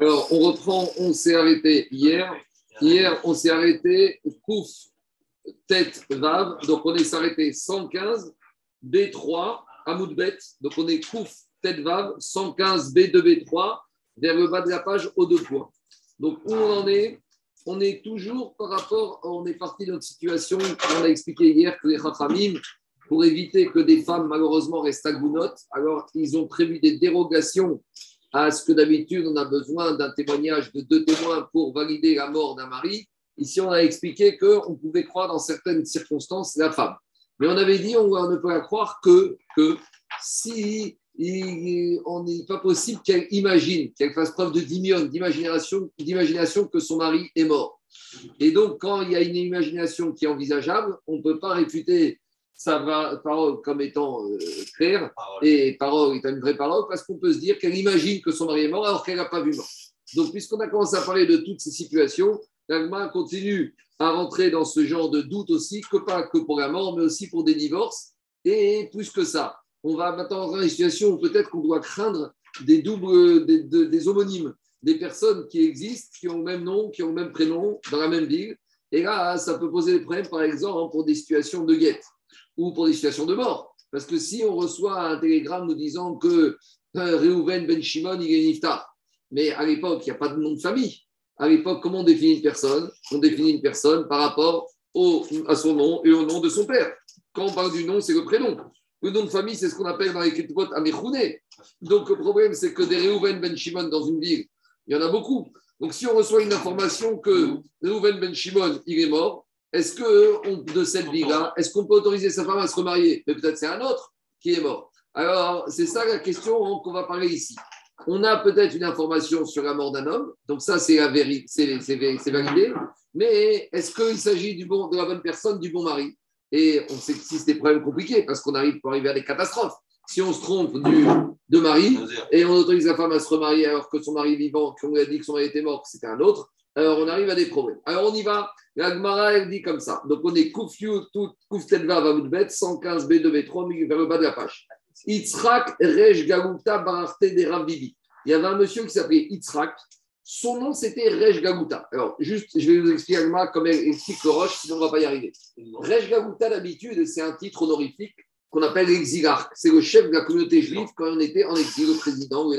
Alors, on reprend, on s'est arrêté hier. Hier, on s'est arrêté Kouf, tête, Vav. Donc, on est arrêté 115, B3, Amoudbet. Donc, on est Kouf, tête, Vav, 115, B2, B3, vers le bas de la page, au deux points. Donc, où on en est? On est toujours par rapport, on est parti de notre situation, on a expliqué hier que les Rachamim, pour éviter que des femmes, malheureusement, restent à Gounot, alors ils ont prévu des dérogations à ce que d'habitude on a besoin d'un témoignage de deux témoins pour valider la mort d'un mari. Ici, on a expliqué qu'on pouvait croire dans certaines circonstances la femme. Mais on avait dit on, ne peut la croire que, que si on n'est pas possible qu'elle imagine, qu'elle fasse preuve de d'imagination, d'imagination que son mari est mort. Et donc, quand il y a une imagination qui est envisageable, on ne peut pas réfuter sa parole comme étant euh, claire et parole étant une vraie parole parce qu'on peut se dire qu'elle imagine que son mari est mort alors qu'elle n'a pas vu mort. Donc, puisqu'on a commencé à parler de toutes ces situations, l'Agma continue à rentrer dans ce genre de doute aussi, que pas que pour la mort, mais aussi pour des divorces. Et plus que ça, on va maintenant dans une situation où peut-être qu'on doit craindre des doubles, des, des homonymes, des personnes qui existent, qui ont le même nom, qui ont le même prénom, dans la même ville. Et là, ça peut poser des problèmes, par exemple, pour des situations de guette ou pour des situations de mort. Parce que si on reçoit un télégramme nous disant que euh, Reuven Ben Shimon, il est niftar, mais à l'époque, il n'y a pas de nom de famille. À l'époque, comment on définit une personne? On définit une personne par rapport au, à son nom et au nom de son père. Quand on parle du nom, c'est le prénom. Le nom de famille, c'est ce qu'on appelle dans les Ketubot Amechouné. Donc le problème, c'est que des Reuven Ben Shimon dans une ville, il y en a beaucoup. Donc si on reçoit une information que Reuven Ben Shimon, il est mort, est-ce que de cette vie-là, est-ce qu'on peut autoriser sa femme à se remarier? Mais peut-être c'est un autre qui est mort. Alors, c'est ça la question qu'on va parler ici. On a peut-être une information sur la mort d'un homme, donc ça c'est validé, mais est-ce qu'il s'agit du bon, de la bonne personne, du bon mari? Et on sait que si c'est des problèmes compliqués, parce qu'on arrive pour arriver à des catastrophes. Si on se trompe du, de mari et on autorise la femme à se remarier alors que son mari vivant, qu'on lui a dit que son mari était mort, c'était un autre, alors on arrive à des problèmes. Alors on y va. La Gemara, elle dit comme ça. Donc on est Koufyu, Kouf Tedva, Vamoudbet, 115 B2B3, vers le bas de la page. Yitzhak Rej Gaguta Bararte de Ravivi. Il y avait un monsieur qui s'appelait Yitzhak. Son nom, c'était Rej Gaguta. Alors, juste, je vais vous expliquer Gemara comme elle explique le Roche, sinon on ne va pas y arriver. Rej Gaguta, d'habitude, c'est un titre honorifique qu'on appelle l'exilarque. C'est le chef de la communauté juive quand on était en exil, le président ou.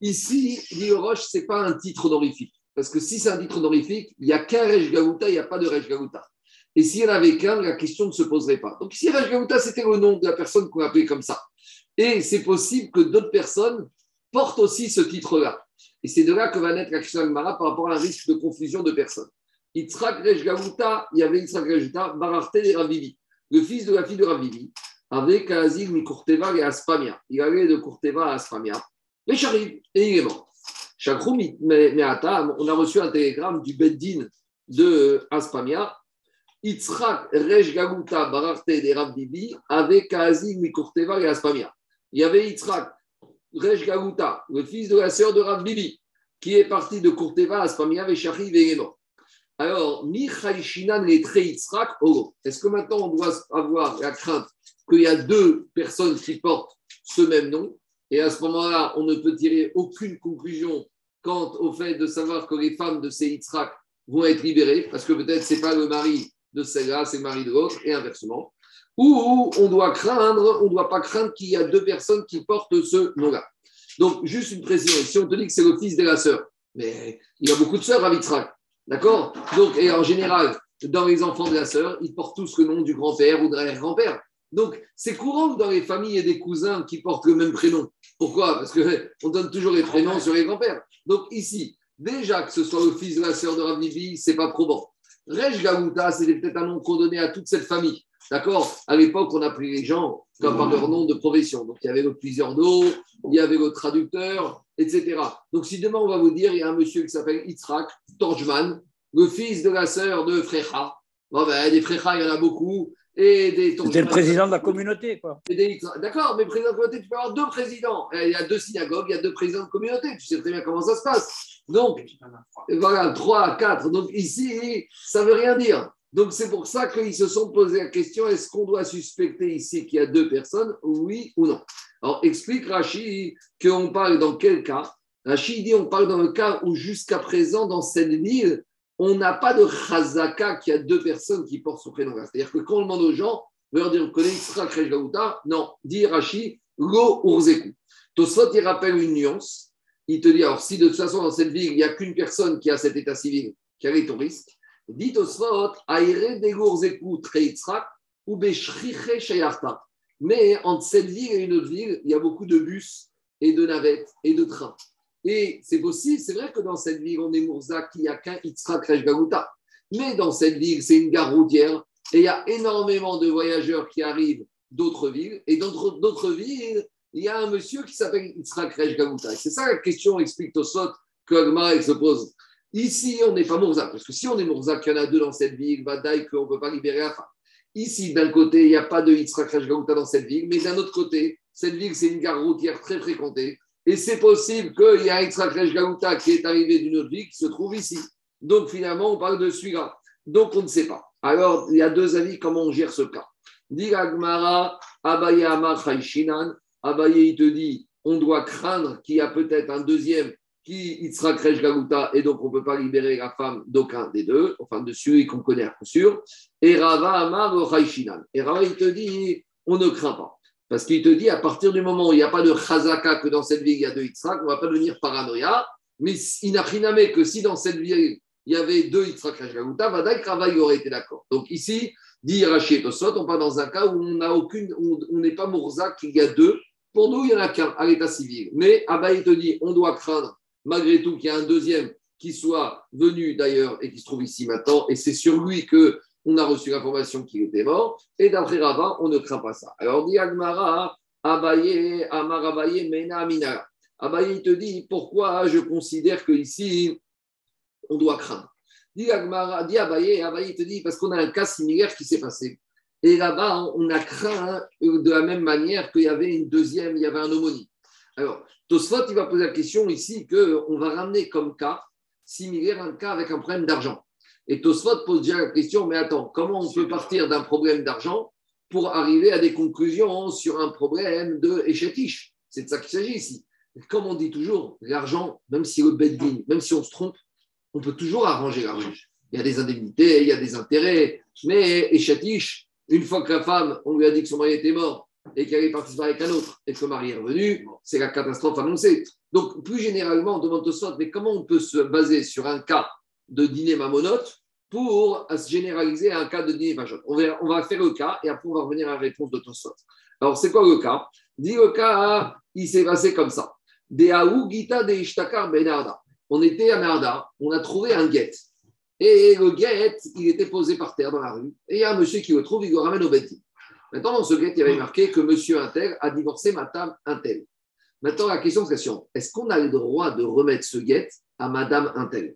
Ici, dit Roche, ce n'est pas un titre honorifique. Parce que si c'est un titre honorifique, il n'y a qu'un Rej Gauta, il n'y a pas de Rej Gauta. Et s'il y en avait qu'un, la question ne se poserait pas. Donc ici, Rej Gauta, c'était le nom de la personne qu'on appelait comme ça. Et c'est possible que d'autres personnes portent aussi ce titre-là. Et c'est de là que va naître la question par rapport à un risque de confusion de personnes. Yitzhak Rej Gauta, il y avait Yitzhak Gauta, Bararte et Ravivi, le fils de la fille de Ravivi, avec Azil Mikurteva et Aspamia. Il allait de Kurteva à Aspamia. Mais j'arrive, et il est mort. On a reçu un télégramme du Beddin de Aspamia. Yitzhak Rej Gaguta Bararte de Rabbibi avec Kazi Mikurteva et Aspamia. Il y avait Yitzhak Rej Gaguta, le fils de la sœur de Rabbibi, qui est parti de Kurteva à Aspamia avec Shari Vegeno. Alors, Michaïshinan les Yitzhak Est-ce que maintenant on doit avoir la crainte qu'il y a deux personnes qui portent ce même nom? Et à ce moment-là, on ne peut tirer aucune conclusion quant au fait de savoir que les femmes de ces Yitzhak vont être libérées, parce que peut-être ce n'est pas le mari de celle-là, c'est le mari de l'autre, et inversement. Ou on doit craindre, on ne doit pas craindre qu'il y a deux personnes qui portent ce nom-là. Donc, juste une précision, si on te dit que c'est le fils de la sœur, mais il y a beaucoup de sœurs à Yitzhak, d'accord? Donc, et en général, dans les enfants de la sœur, ils portent tous le nom du grand-père ou de l'arrière-grand-père. Donc, c'est courant que dans les familles, il y ait des cousins qui portent le même prénom. Pourquoi? Parce qu'on donne toujours les prénoms sur les grands-pères. Donc, ici, déjà que ce soit le fils de la sœur de Rav ce c'est pas probant. Rej Gaouta, c'était peut-être un nom qu'on donnait à toute cette famille. D'accord? À l'époque, on appelait les gens comme par leur nom de profession. Donc, il y avait le plusieurs d'eau, il y avait le traducteur, etc. Donc, si demain, on va vous dire, il y a un monsieur qui s'appelle Yitzhak Torjman, le fils de la sœur de Frécha. Bon, ben, des Frécha, il y en a beaucoup. C'était le président de la communauté, quoi. D'accord, mais président de la communauté, tu peux avoir deux présidents. Il y a deux synagogues, il y a deux présidents de communauté. Tu sais très bien comment ça se passe. Donc, voilà, trois, quatre. Donc ici, ça ne veut rien dire. Donc c'est pour ça qu'ils se sont posé la question est-ce qu'on doit suspecter ici qu'il y a deux personnes, oui ou non? Alors explique Rachid qu'on parle dans quel cas Rachid dit on parle dans le cas où jusqu'à présent, dans cette ville, on n'a pas de chazaka qui a deux personnes qui portent son prénom. C'est-à-dire que quand on demande aux gens, on leur dire vous connaissez Yitzhak Non, dit Rachid, lo urzeku. Tosfot, il rappelle une nuance. Il te dit alors, si de toute façon, dans cette ville, il n'y a qu'une personne qui a cet état civil, qui a les risque, dit Tosfot, aire de urzeku tre ou beshriche shayarta. Mais entre cette ville et une autre ville, il y a beaucoup de bus et de navettes et de trains. Et c'est possible, c'est vrai que dans cette ville, on est Mourza qui a qu'un Yitzhak Garuta. Mais dans cette ville, c'est une gare routière et il y a énormément de voyageurs qui arrivent d'autres villes. Et dans d'autres villes, il y a un monsieur qui s'appelle Yitzhak Resh Garuta. C'est ça la question, explique Tosot, que Agmara se pose. Ici, on n'est pas Mourza, parce que si on est Mourza, qu'il y en a deux dans cette ville, Vadaï, qu'on ne peut pas libérer la femme. Ici, d'un côté, il n'y a pas de Yitzhak Resh Garuta dans cette ville, mais d'un autre côté, cette ville, c'est une gare routière très fréquentée. Et c'est possible qu'il y a un Yitzhak Gaouta qui est arrivé d'une autre vie qui se trouve ici. Donc finalement, on parle de celui-là. Donc on ne sait pas. Alors, il y a deux avis comment on gère ce cas. Dit Agmara, Abaye Abaye, il te dit, on doit craindre qu'il y a peut-être un deuxième qui Yitzhak Gaouta et donc on ne peut pas libérer la femme d'aucun des deux, enfin de celui qu'on connaît à coup sûr. Et Rava Amar Et Rava, il te dit, on ne craint pas. Parce qu'il te dit, à partir du moment où il n'y a pas de chazaka, que dans cette ville, il y a deux Yitzhak, on ne va pas devenir paranoïa. Mais il n'a rien que si dans cette ville, il y avait deux Yitzhak Rajgaouta, Vadaï aurait été d'accord. Donc ici, dit Rachid Tosot, on parle dans un cas où on n'a aucune, on n'est pas Mourzak, qu'il y a deux. Pour nous, il n'y en a qu'un à l'état civil. Mais Abaï te dit, on doit craindre, malgré tout, qu'il y ait un deuxième qui soit venu d'ailleurs et qui se trouve ici maintenant. Et c'est sur lui que on a reçu l'information qu'il était mort, et d'après Rava, on ne craint pas ça. Alors dit Agmara, Abaye, Amar Abaye, Mena Amina. Abaye te dit pourquoi je considère qu'ici, on doit craindre? Dit Agmara, dit Abaye, Abaye te dit parce qu'on a un cas similaire qui s'est passé. Et là-bas, on a craint de la même manière qu'il y avait une deuxième, il y avait un homonie. Alors, Tosfot, il va poser la question ici qu'on va ramener comme cas similaire un cas avec un problème d'argent. Et Tosfot pose déjà la question, mais attends, comment on peut partir d'un problème d'argent pour arriver à des conclusions sur un problème de échatiche C'est de ça qu'il s'agit ici. Comme on dit toujours, l'argent, même si même si on se trompe, on peut toujours arranger l'argent. Il y a des indemnités, il y a des intérêts, mais échatiche, une fois que la femme, on lui a dit que son mari était mort et qu'elle est partie avec un autre et que son mari est revenu, c'est la catastrophe annoncée. Donc, plus généralement, on demande Tosfot, mais comment on peut se baser sur un cas de dîner mamonote pour se généraliser à un cas de dîner mamonote. On va, faire le cas et après on va revenir à la réponse de Tosfot. Alors, c'est quoi le cas? Dit le cas, il s'est passé comme ça. De Gita de Ishtakar Benarda. On était à Narda, on a trouvé un guet. Et le guet, il était posé par terre dans la rue. Et il y a un monsieur qui le trouve, il le ramène au bêtis. Maintenant, dans ce guet, il y avait marqué que monsieur Intel a divorcé madame Intel. Maintenant, la question c'est est-ce qu'on a le droit de remettre ce guet à madame Intel?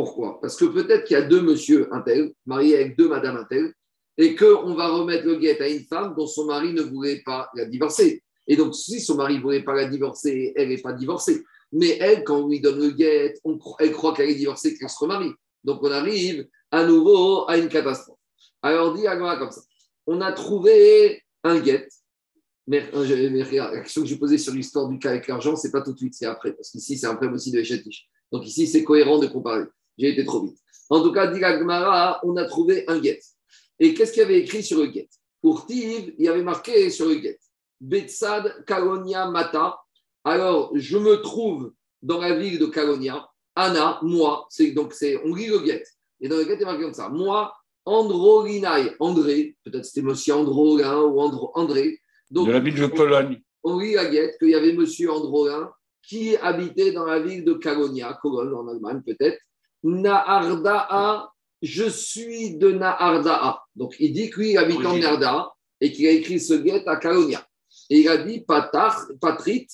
Pourquoi? Parce que peut-être qu'il y a deux monsieur Intel, mariés avec deux madame Intel, et qu'on va remettre le guet à une femme dont son mari ne voulait pas la divorcer. Et donc, si son mari ne voulait pas la divorcer, elle n'est pas divorcée. Mais elle, quand on lui donne le guet, elle croit qu'elle est divorcée, qu'elle se remarie. Donc, on arrive à nouveau à une catastrophe. Alors, dit Agma comme ça. On a trouvé un guet. Mais, la question que j'ai posée sur l'histoire du cas avec l'argent, ce n'est pas tout de suite, c'est après. Parce qu'ici, c'est un problème aussi de Echatish. Donc, ici, c'est cohérent de comparer. J'ai été trop vite. En tout cas, dit on a trouvé un guet. Et qu'est-ce qu'il y avait écrit sur le guet? Pour Tiv, il y avait marqué sur le guet Betsad Kalonia Mata. Alors, je me trouve dans la ville de Kalonia. Anna, moi, c'est donc c'est on lit le guet. Et dans le guet, il y a marqué comme ça. Moi, Androlinai, André, peut-être c'était monsieur Androlin ou Andro, André. Donc, de la ville de Cologne. On lit la guette qu'il y avait monsieur Androlin qui habitait dans la ville de Kalonia, Cologne en Allemagne peut-être, Naharda'a, je suis de Naharda'a. Donc il dit qu'il habite en Naharda'a et qu'il a écrit ce guet à Kalonia. Et il a dit Patar, Patrit,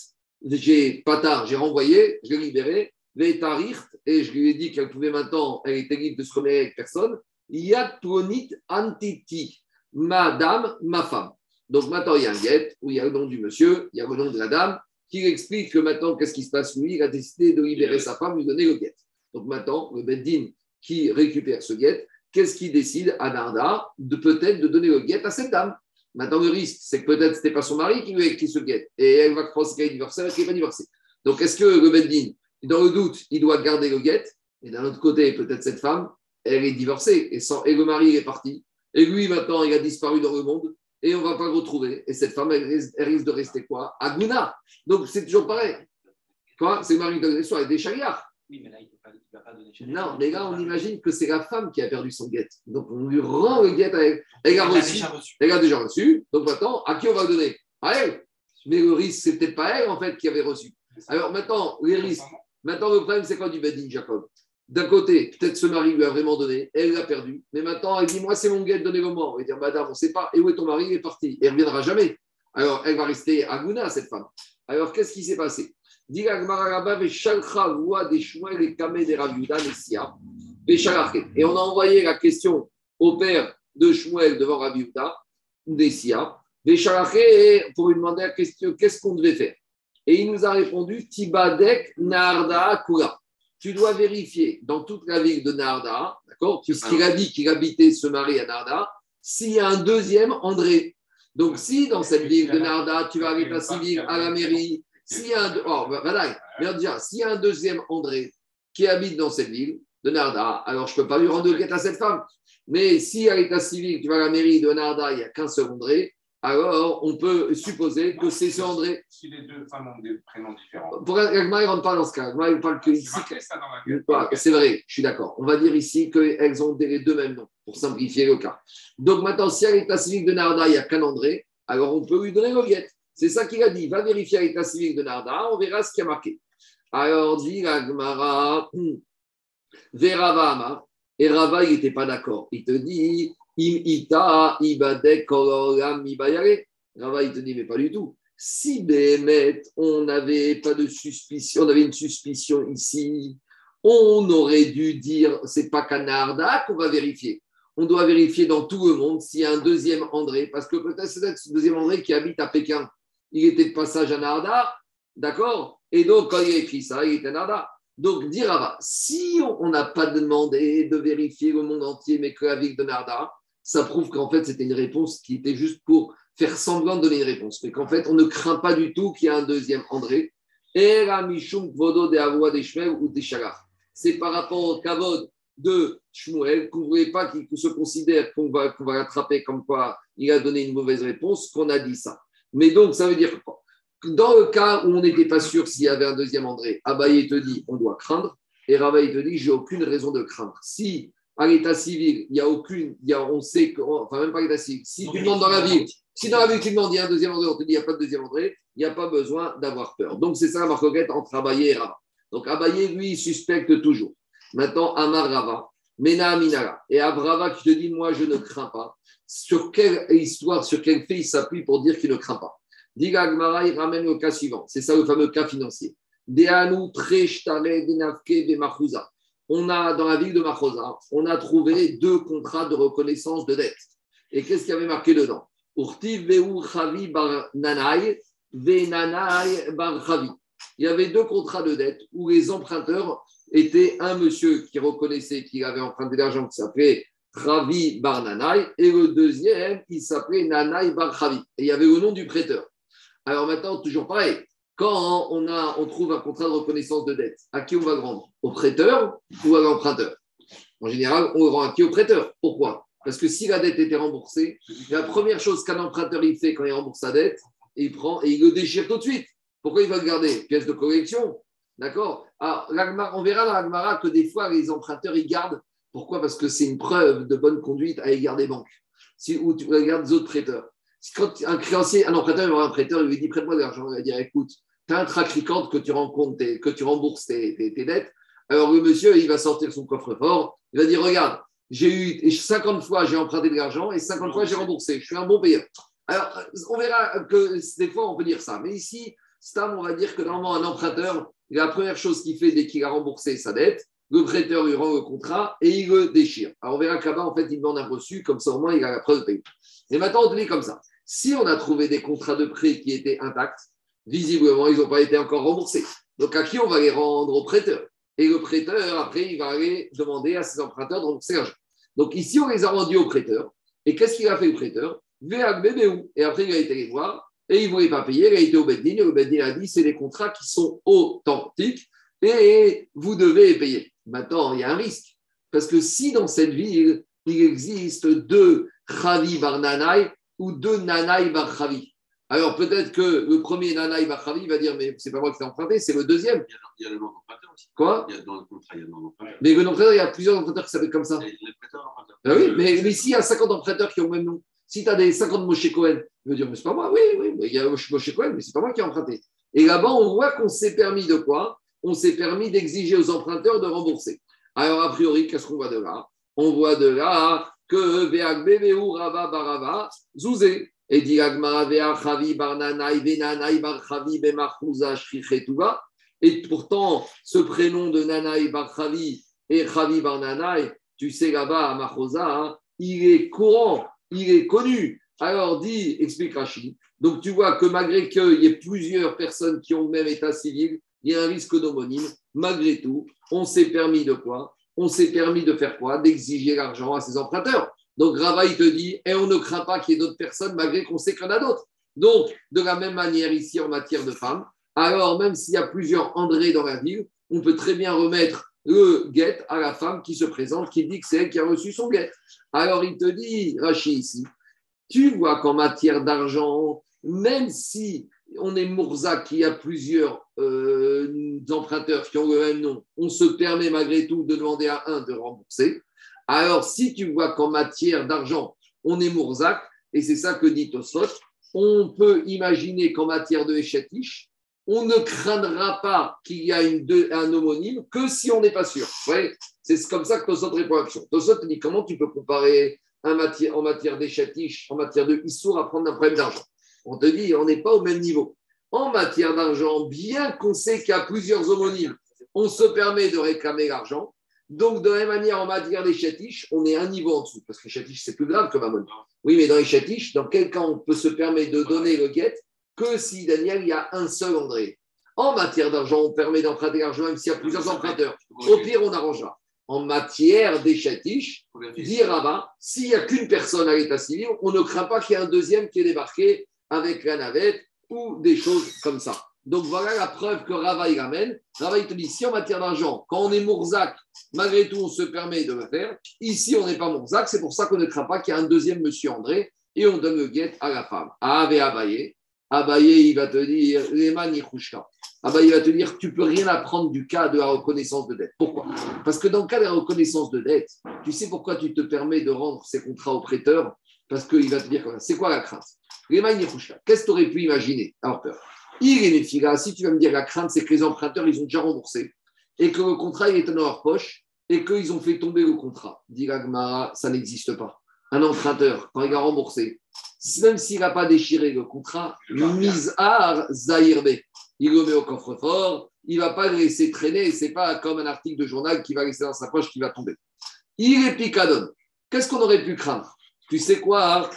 j'ai Patar, j'ai renvoyé, je l'ai libéré, et je lui ai dit qu'elle pouvait maintenant, elle était libre de se remettre avec personne. Yatronit Antiti, madame, ma femme. Donc maintenant, il y a un guet où il y a le nom du monsieur, il y a le nom de la dame, qui explique que maintenant, qu'est-ce qui se passe? Lui, il a décidé de libérer sa femme, lui donner le guet. Donc maintenant, le Beddin qui récupère ce guet, qu'est-ce qu'il décide à Narda de peut-être de donner le guet à cette dame? Maintenant, le risque, c'est que peut-être ce n'était pas son mari qui lui a écrit ce guet. Et elle va croire qu'elle est divorcée, qu'elle n'est pas divorcée. Donc, est-ce que le Beddin, Dans le doute, il doit garder le guet? Et d'un autre côté, peut-être cette femme, elle est divorcée et, et le mari est parti. Et lui, maintenant, il a disparu dans le monde et on ne va pas le retrouver. Et cette femme, elle, risque de rester quoi? Aguna. Donc, c'est toujours pareil. Quoi? C'est le mari de l'histoire avec des chariards. Oui, mais là, il ne va pas donner Non, mais là, on imagine que c'est la femme qui a perdu son guet. Donc, on lui rend le guet. Elle, elle, a reçu, elle a déjà reçu. Donc, maintenant, à qui on va le donner? À elle. Mais le risque, c'est peut-être pas elle, en fait, qui avait reçu. Alors, maintenant, les risques. Maintenant, le problème, c'est quoi du Bedin, Jacob? D'un côté, peut-être ce mari lui a vraiment donné, elle l'a perdu, mais maintenant elle dit Moi, c'est mon guet, donnez-le moi. On va dire Madame, on ne sait pas, et où est ton mari? Il est parti, elle ne reviendra jamais. Alors, elle va rester à Gouna, cette femme. Alors, qu'est-ce qui s'est passé? Et on a envoyé la question au père de Shmuel devant Rabiuda, Nessia, pour lui demander la question qu'est-ce qu'on devait faire? Et il nous a répondu Tibadek Narda Kura tu dois vérifier dans toute la ville de Narda, d'accord? Puisqu'il a dit qu'il habitait ce mari à Narda, s'il y a un deuxième André. Donc, si dans cette ville de Narda, tu vas à l'état civil, à la mairie, s'il y a un, oh, s'il y a un deuxième André qui habite dans cette ville de Narda, alors je ne peux pas lui rendre le à cette femme. Mais si à l'état civil, tu vas à la mairie de Narda, il n'y a qu'un seul André, alors on peut supposer que c'est ce André. Si les deux femmes ont des prénoms différents. Pour Agma, ne rentre pas dans ce cas. Agma, il parle que ici. C'est vrai, je suis d'accord. On va dire ici qu'elles ont les deux mêmes noms pour simplifier le cas. Donc maintenant, si à l'état civil de Narda, il n'y a qu'un André, alors on peut lui donner l'oviette. C'est ça qu'il a dit. Va vérifier l'état civil de Narda, on verra ce qui a marqué. Alors dit Agmara, Verava et Rava, il n'était pas d'accord. Il te dit Im ita ibadek Rava, il te dit, mais pas du tout. Si Béhémet, on n'avait pas de suspicion, on avait une suspicion ici, on aurait dû dire, c'est pas Canarda qu'on va vérifier. On doit vérifier dans tout le monde s'il y a un deuxième André, parce que peut-être c'est ce deuxième André qui habite à Pékin. Il était de passage à Narda, d'accord? Et donc, quand il a écrit ça, il était Narda. Donc, dire Rava, si on n'a pas demandé de vérifier le monde entier, mais ville de Narda, ça prouve qu'en fait, c'était une réponse qui était juste pour faire semblant de donner une réponse. Mais qu'en fait, on ne craint pas du tout qu'il y ait un deuxième André. C'est par rapport au Kavod de Shmuel qu'on ne voulait pas qu'il se considère qu'on va, qu'on va l'attraper comme quoi il a donné une mauvaise réponse, qu'on a dit ça. Mais donc, ça veut dire quoi Dans le cas où on n'était pas sûr s'il y avait un deuxième André, Abaye te dit on doit craindre, et Ravaï te dit j'ai aucune raison de craindre. Si à l'état civil, il n'y a aucune, y a, on sait que, enfin même pas l'état civil, si tu demandes dans la ville, si dans la ville tu demandes, il y a un deuxième André, on te dit il n'y a pas de deuxième André, il n'y a pas besoin d'avoir peur. Donc c'est ça la marquette entre Abaye et Rava. Donc Abaye, lui, suspecte toujours. Maintenant, Amar Rava, Mena Minara. Et Abrava qui te dit, moi, je ne crains pas. Sur quelle histoire, sur quel fait il s'appuie pour dire qu'il ne craint pas? Diga Agmara, il ramène le cas suivant. C'est ça le fameux cas financier. Deanu Treshtare Denavke Bemachuza on a, dans la ville de Machosa, on a trouvé deux contrats de reconnaissance de dette. Et qu'est-ce qu'il y avait marqué dedans? Urtiv Chavi bar Nanai, bar. Il y avait deux contrats de dette où les emprunteurs étaient un monsieur qui reconnaissait qu'il avait emprunté de l'argent qui s'appelait Ravi bar Nanai et le deuxième qui s'appelait Nanai bar. Et il y avait le nom du prêteur. Alors maintenant, toujours pareil, quand on, a, on trouve un contrat de reconnaissance de dette, à qui on va rendre? Au prêteur ou à l'emprunteur? En général, on le rend à qui? Au prêteur. Pourquoi? Parce que si la dette était remboursée, la première chose qu'un emprunteur il fait quand il rembourse sa dette, il prend et il le déchire tout de suite. Pourquoi il va le garder? Pièce de collection. D'accord? On verra dans l'Agmara que des fois, les emprunteurs, ils gardent. Pourquoi? Parce que c'est une preuve de bonne conduite à égard des banques. Si, ou tu regardes les autres prêteurs. Quand un créancier, un emprunteur, il va un prêteur, il lui dit prête-moi de l'argent. Il va dire écoute, tu un track que tu, que tu rembourses tes, dettes. Alors le monsieur, il va sortir son coffre-fort, il va dire, regarde, j'ai eu 50 fois j'ai emprunté de l'argent et 50 fois j'ai remboursé. Je suis un bon payeur. Alors, on verra que des fois, on peut dire ça. Mais ici, Stam, on va dire que normalement, un emprunteur, la première chose qu'il fait dès qu'il a remboursé sa dette, le prêteur lui rend le contrat et il le déchire. Alors, on verra que là-bas, en fait, il demande un reçu, comme ça, au moins, il a la preuve de paiement. Et maintenant, on te comme ça. Si on a trouvé des contrats de prêt qui étaient intacts, visiblement, ils n'ont pas été encore remboursés. Donc, à qui on va les rendre? Au prêteur. Et le prêteur, après, il va aller demander à ses emprunteurs de rembourser. Donc, ici, on les a rendus au prêteur. Et qu'est-ce qu'il a fait le prêteur? Et après, il a été les voir et il ne voulait pas payer. Il a été au Beddin et le Beddin a dit c'est des contrats qui sont authentiques. et vous devez payer. Maintenant, il y a un risque. Parce que si dans cette ville, il existe deux Chavi bar Nanai ou deux Nanai bar Chavi, alors peut-être que le premier Nanai bar Chavi va dire Mais c'est pas moi qui t'ai emprunté, c'est le deuxième. Il y a le nom d'emprunteur aussi. Quoi? Il y a, Dans le contrat, il y a le nom d'emprunteur. Mais le nom d'emprunteur, il y a plusieurs emprunteurs qui s'appellent comme ça. Ah oui, mais, mais s'il y a 50 emprunteurs qui ont le même nom, si tu as des 50 Moshe Cohen, il veut dire, mais c'est pas moi, oui, oui, il y a Moshe Cohen, mais c'est pas moi qui ai emprunté. Et là-bas, on voit qu'on s'est permis de quoi? On s'est permis d'exiger aux emprunteurs de rembourser. Alors, a priori, qu'est-ce qu'on voit de là? On voit de là que Rava Barava Zouzé. Et dit Chavi. Et pourtant, ce prénom de Nanaï Bar Chavi et Chavi Barnanaï, tu sais là-bas à Machosa, hein, il est courant, il est connu. Alors dit, explique Rachid. Donc tu vois que malgré qu'il y ait plusieurs personnes qui ont le même état civil, il y a un risque d'homonyme. Malgré tout, on s'est permis de quoi? On s'est permis de faire quoi? D'exiger l'argent à ses emprunteurs. Donc Rava, il te dit, et on ne craint pas qu'il y ait d'autres personnes malgré qu'on sait qu'il y en a d'autres. Donc, de la même manière ici en matière de femmes, alors même s'il y a plusieurs André dans la ville, on peut très bien remettre le guet à la femme qui se présente, qui dit que c'est elle qui a reçu son guet. Alors il te dit, Rachid ici, tu vois qu'en matière d'argent, même si on est Mourza qui a plusieurs euh, emprunteurs qui ont le même nom, on se permet malgré tout de demander à un de rembourser. Alors, si tu vois qu'en matière d'argent, on est Mourzac, et c'est ça que dit Tosfot, on peut imaginer qu'en matière de Echetish, on ne craindra pas qu'il y a un homonyme que si on n'est pas sûr. C'est comme ça que Tosfot répond à l'action. Tosfot dit comment tu peux comparer un matière, en matière d'échatiche, en matière de Issour, à prendre un problème d'argent? On te dit, on n'est pas au même niveau. En matière d'argent, bien qu'on sait qu'il y a plusieurs homonymes, on se permet de réclamer l'argent. Donc, de la même manière, en matière des chatiches, on est un niveau en dessous. Parce que les chatiches, c'est plus grave que Mammon. Oui, mais dans les chatiches, dans quel cas on peut se permettre de donner le guet que si, Daniel, il y a un seul André En matière d'argent, on permet d'emprunter l'argent même s'il y a plusieurs emprunteurs. Au pire, on arrangera. En matière des chatiches, dit Rabat, s'il n'y a qu'une personne à l'état civil, on ne craint pas qu'il y ait un deuxième qui est débarqué avec la navette ou des choses comme ça. Donc voilà la preuve que Rava il ramène. Rava il te dit si en matière d'argent, quand on est Mourzac, malgré tout on se permet de le faire. Ici on n'est pas Mourzac, c'est pour ça qu'on ne craint pas qu'il y ait un deuxième monsieur André et on donne le guet à la femme. Ave Abaye. Abaye il va te dire Leman Abaye il va te dire tu peux rien apprendre du cas de la reconnaissance de dette. Pourquoi? Parce que dans le cas de la reconnaissance de dette, tu sais pourquoi tu te permets de rendre ces contrats au prêteur Parce qu'il va te dire c'est quoi la crainte? Leman Qu'est-ce que tu aurais pu imaginer? Alors peur. Il est si tu vas me dire la crainte, c'est que les emprunteurs, ils ont déjà remboursé et que le contrat, il est dans leur poche et qu'ils ont fait tomber le contrat. Dit ça n'existe pas. Un emprunteur, quand il a remboursé, même s'il n'a pas déchiré le contrat, mise à Zahirbe, il le met au coffre-fort, il ne va pas le laisser traîner, ce n'est pas comme un article de journal qui va laisser dans sa poche qui va tomber. Il est picadon. Qu'est-ce qu'on aurait pu craindre? Tu sais quoi hein?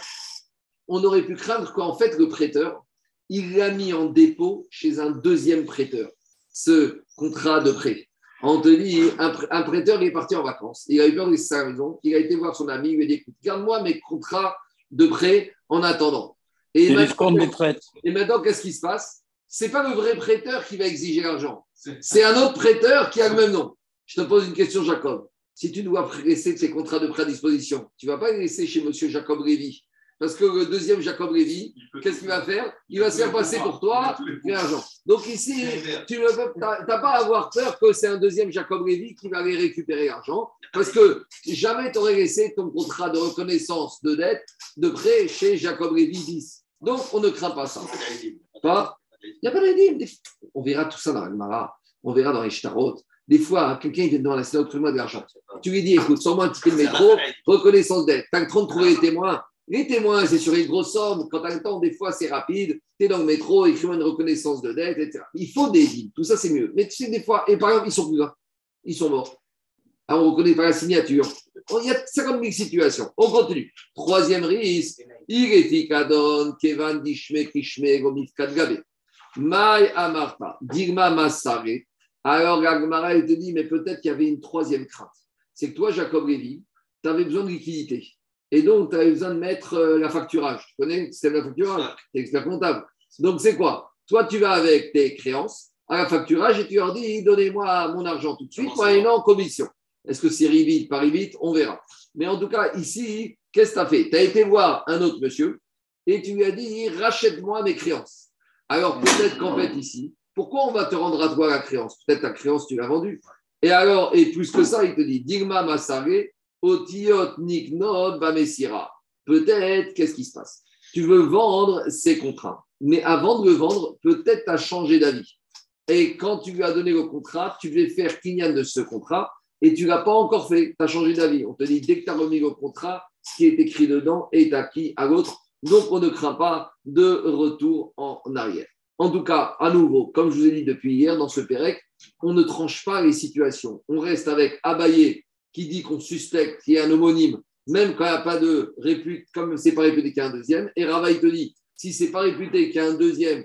On aurait pu craindre qu'en fait, le prêteur, il l'a mis en dépôt chez un deuxième prêteur, ce contrat de prêt. On te dit, un, prêteur il est parti en vacances, il a eu peur de sa maison, il a été voir son ami, il lui a dit écoute, garde-moi mes contrats de prêt en attendant. Et, maintenant, et maintenant, qu'est-ce qui se passe? C'est pas le vrai prêteur qui va exiger l'argent, c'est un autre prêteur qui a le même nom. Je te pose une question, Jacob. Si tu dois laisser tes contrats de prêt à disposition, tu ne vas pas les laisser chez M. Jacob Lévy? Parce que le deuxième Jacob Lévy, qu'est-ce qu'il va faire Il va se faire passer pour toi l'argent. Donc ici, tu n'as pas à avoir peur que c'est un deuxième Jacob Lévy qui va aller récupérer l'argent, parce que jamais tu aurais laissé ton contrat de reconnaissance de dette de prêt chez Jacob Lévy 10. Donc on ne craint pas ça. Pas Il n'y a pas d'édime. On verra tout ça dans le Mara, on verra dans les Shtarot. Des fois, quelqu'un vient devant la salle, trouve-moi de l'argent. Tu lui dis, écoute, sors-moi un ticket de métro, reconnaissance dette. Tu as le temps de trouver les témoins. Les témoins, c'est sur une grosse somme. Quand tu temps, des fois, c'est rapide. Tu es dans le métro, écris-moi une reconnaissance de dette, etc. Il faut des villes. Tout ça, c'est mieux. Mais tu sais, des fois, et par exemple, ils sont plus là. Ils sont morts. Alors, on ne reconnaît pas la signature. Il y a 50 000 situations. On continue. Troisième risque. Kevan, Dishme, Kishme. Mai Amarta, Digma Masare. Alors, Gagmara, elle te dit, mais peut-être qu'il y avait une troisième crainte. C'est que toi, Jacob Lévy, tu avais besoin de liquidité. Et donc, tu as besoin de mettre euh, la facturage. Tu connais le système de la facturage Tu es expert comptable. Donc, c'est quoi? Toi, tu vas avec tes créances. à la facturage et tu leur dis donnez-moi mon argent tout de suite, moyennant en commission. Est-ce que c'est ribit, pas ribit On verra. Mais en tout cas, ici, qu'est-ce que tu as fait? Tu as été voir un autre monsieur et tu lui as dit rachète-moi mes créances. Alors peut-être qu'en fait, ici, pourquoi on va te rendre à toi la créance? Peut-être ta créance, tu l'as vendue. Et alors, et plus que ça, il te dit Digma Masare, Bamesira. Peut-être, qu'est-ce qui se passe? Tu veux vendre ces contrats. Mais avant de le vendre, peut-être tu as changé d'avis. Et quand tu lui as donné le contrat, tu devais faire kinyan de ce contrat et tu ne l'as pas encore fait. Tu as changé d'avis. On te dit, dès que tu as remis le contrat, ce qui est écrit dedans est acquis à l'autre. Donc, on ne craint pas de retour en arrière. En tout cas, à nouveau, comme je vous ai dit depuis hier, dans ce Pérec, on ne tranche pas les situations. On reste avec Abayé qui dit qu'on suspecte qu'il y a un homonyme, même quand il n'y a pas de réputé, comme c'est pas réputé qu'il y a un deuxième. Et Rava, te dit, si c'est pas réputé qu'il y a un deuxième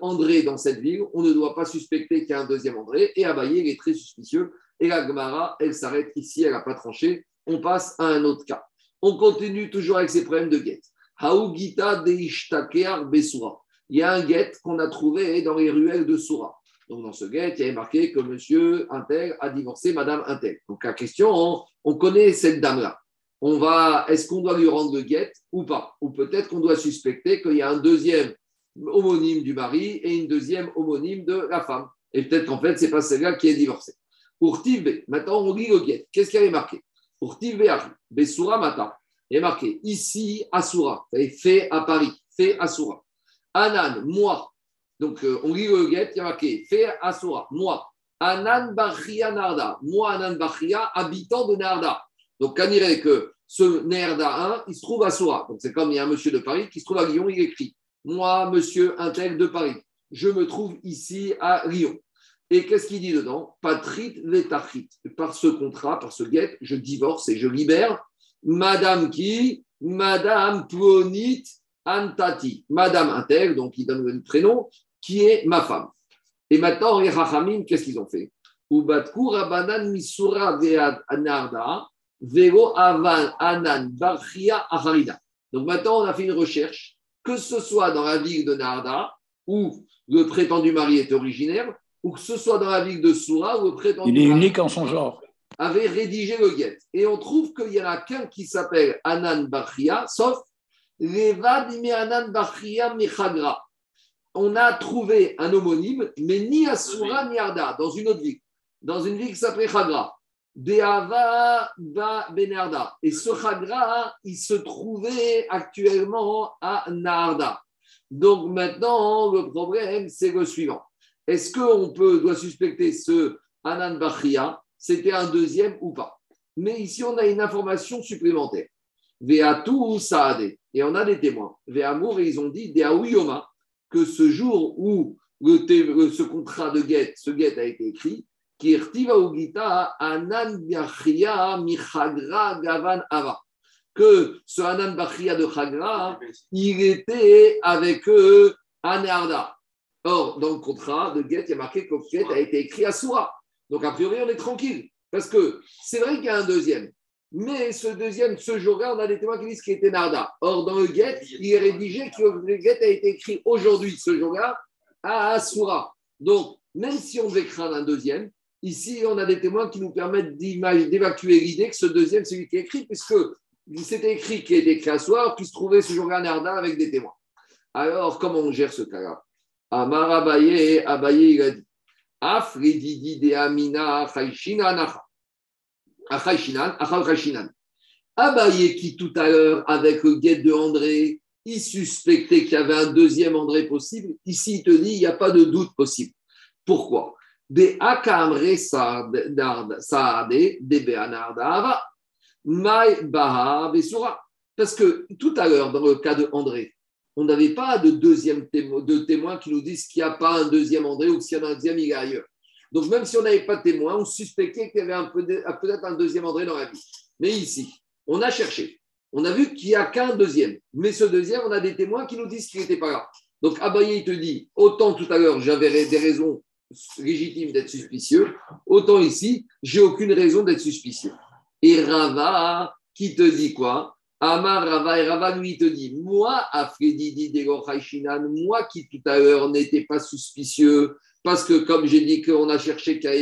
André dans cette ville, on ne doit pas suspecter qu'il y a un deuxième André. Et Abayé, il est très suspicieux. Et la Gemara, elle s'arrête ici, elle n'a pas tranché. On passe à un autre cas. On continue toujours avec ces problèmes de guette. Haugita de Besura. Il y a un guette qu'on a trouvé dans les ruelles de Soura. Donc, dans ce guet, il y avait marqué que monsieur Intel a divorcé madame Intel. Donc, la question, on, connaît cette dame-là. On va, est-ce qu'on doit lui rendre le guet ou pas? Ou peut-être qu'on doit suspecter qu'il y a un deuxième homonyme du mari et une deuxième homonyme de la femme. Et peut-être qu'en fait, ce n'est pas celle-là qui est divorcée. Pour Tivbe, maintenant on lit le guet. Qu'est-ce qu'il y avait marqué? Pour Tivbe, Besura Mata, il y a marqué ici, Asura, fait à Paris, fait Asura. Anan, moi, donc, euh, on lit le guet, il y a marqué Fais Asura, moi, Anan Bachia Narda, moi, Anan Bachia, habitant de Narda. Donc, on que ce Narda 1, il se trouve à Soura. Donc, c'est comme il y a un monsieur de Paris qui se trouve à Lyon, il écrit Moi, monsieur Intel de Paris, je me trouve ici à Lyon. Et qu'est-ce qu'il dit dedans? Patrit letachit. Par ce contrat, par ce guet, je divorce et je libère Madame qui? Madame Plonit Antati. Madame Intel, donc il donne le prénom, qui est ma femme. Et maintenant, les Rachamim, qu'est-ce qu'ils ont fait? Misura anan Donc maintenant, on a fait une recherche, que ce soit dans la ville de Narda, où le prétendu mari est originaire, ou que ce soit dans la ville de Soura, où le prétendu Il est unique en son genre. avait rédigé le guet. Et on trouve qu'il y en a qu'un qui s'appelle Anan Bachia, sauf Levad Anan Bachia Mechagra on a trouvé un homonyme, mais ni à Soura ni Arda, dans une autre ville, dans une ville qui s'appelait Chagra. Deava ba Benarda. Et ce Chagra, il se trouvait actuellement à Narda. Donc maintenant, le problème, c'est le suivant. Est-ce qu'on peut, doit suspecter ce Anan Bachia C'était un deuxième ou pas? Mais ici, on a une information supplémentaire. Veatu Saade. Et on a des témoins. Veamour, et ils ont dit Deaouyoma que ce jour où ce contrat de guet, ce a été écrit, que ce Anan Bachia de Chagra, il était avec eux à Narda. Or, dans le contrat de guet, il y a marqué que le guet a été écrit à soi. Donc, a priori, on est tranquille. Parce que c'est vrai qu'il y a un deuxième. Mais ce deuxième, ce jour-là, on a des témoins qui disent qu'il était Narda. Or, dans le guet, il est rédigé que le guet a été écrit aujourd'hui, ce jour-là, à Asura. Donc, même si on devait craindre un deuxième, ici, on a des témoins qui nous permettent d'évacuer l'idée que ce deuxième, c'est lui qui est écrit, puisque c'était écrit qu'il était écrit à Soir, puis se trouvait ce jour-là Narda avec des témoins. Alors, comment on gère ce cas-là? Amar Abaye, Abaye, il a dit Afredidi de Amina, Nacha. Abaye qui tout à l'heure, avec le guet de André, il suspectait qu'il y avait un deuxième André possible. Ici, il te dit, il n'y a pas de doute possible. Pourquoi? Des Akamre Saade, des Baha Parce que tout à l'heure, dans le cas de André, on n'avait pas de deuxième de témoin qui nous disent qu'il n'y a pas un deuxième André ou s'il y en a un deuxième, il est ailleurs. Donc, même si on n'avait pas de témoin, on suspectait qu'il y avait peut-être un deuxième André dans la vie. Mais ici, on a cherché. On a vu qu'il n'y a qu'un deuxième. Mais ce deuxième, on a des témoins qui nous disent qu'il n'était pas là. Donc, Abaye, il te dit autant tout à l'heure, j'avais des raisons légitimes d'être suspicieux, autant ici, j'ai aucune raison d'être suspicieux. Et Rava, qui te dit quoi? Amar Rava, et Rava lui te dit Moi, Afredi moi qui tout à l'heure n'étais pas suspicieux, Parce que, comme j'ai dit qu'on a cherché qu'il n'y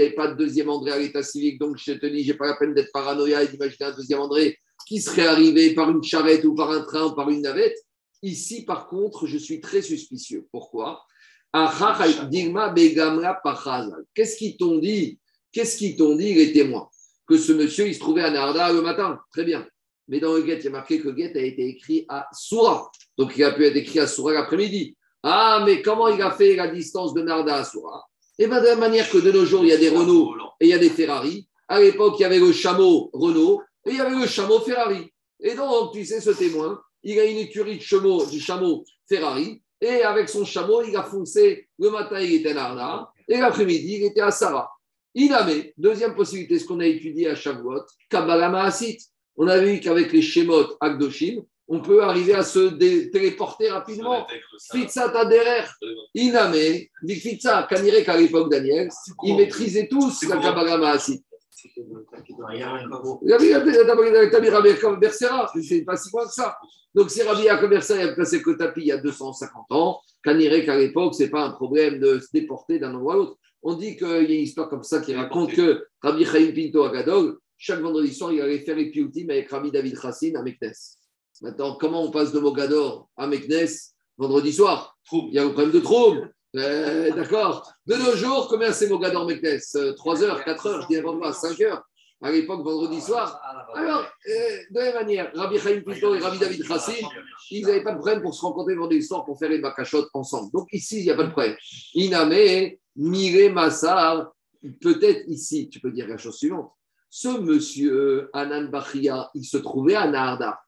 avait, pas de deuxième André à l'état civique, donc je te dis, j'ai pas la peine d'être paranoïa et d'imaginer un deuxième André qui serait arrivé par une charrette ou par un train ou par une navette. Ici, par contre, je suis très suspicieux. Pourquoi? Qu'est-ce qu'ils t'ont dit? Qu'est-ce qu'ils t'ont dit, les témoins? Que ce monsieur, il se trouvait à Narda le matin. Très bien. Mais dans le guet, il y a marqué que le guet a été écrit à Soura. Donc, il a pu être écrit à Soura l'après-midi. Ah, mais comment il a fait la distance de Narda à Soura? Eh bien, de la manière que de nos jours, il y a des Renault et il y a des Ferrari. À l'époque, il y avait le chameau Renault et il y avait le chameau Ferrari. Et donc, tu sais, ce témoin, il a une écurie de chameau, du chameau Ferrari. Et avec son chameau, il a foncé. Le matin, il était à Narda. Et l'après-midi, il était à Sarah. Iname, deuxième possibilité, ce qu'on a étudié à Shavuot, Kabbalah Maasit. On a vu qu'avec les Shemot Agdoshim, on peut arriver à se téléporter rapidement. Fitza Taderer, Iname, Fitza, Kanire qu'à l'époque Daniel, ils maîtrisaient tous la Kabbalah. C'est pas si loin que ça. Donc, si Rabbi Yaakov Bersera a placé que tapis il y a 250 ans, Kanire qu'à l'époque, ce n'est pas un problème de se déporter d'un endroit à l'autre. On dit qu'il y a une histoire comme ça qui raconte que Rabbi Chaim Pinto à Gadol, chaque vendredi soir, il allait faire les pioutim avec Rabbi David Chassin à Meknes. Maintenant, comment on passe de Mogador à Meknes vendredi soir? Il y a un problème de trouble. Euh, d'accord. De nos jours, combien c'est Mogador Meknes 3 heures, 4 heures, je dis pas, 5 heures. À l'époque, vendredi soir. Alors, euh, de la même manière, Rabbi Chaim Pinto et Rabbi David Chassin, ils n'avaient pas de problème pour se rencontrer vendredi soir pour faire les bakachot ensemble. Donc ici, il n'y a pas de problème. Iname, Mire Massar, peut-être ici, tu peux dire la chose suivante. Ce monsieur Anan Bachia, il se trouvait à Narda.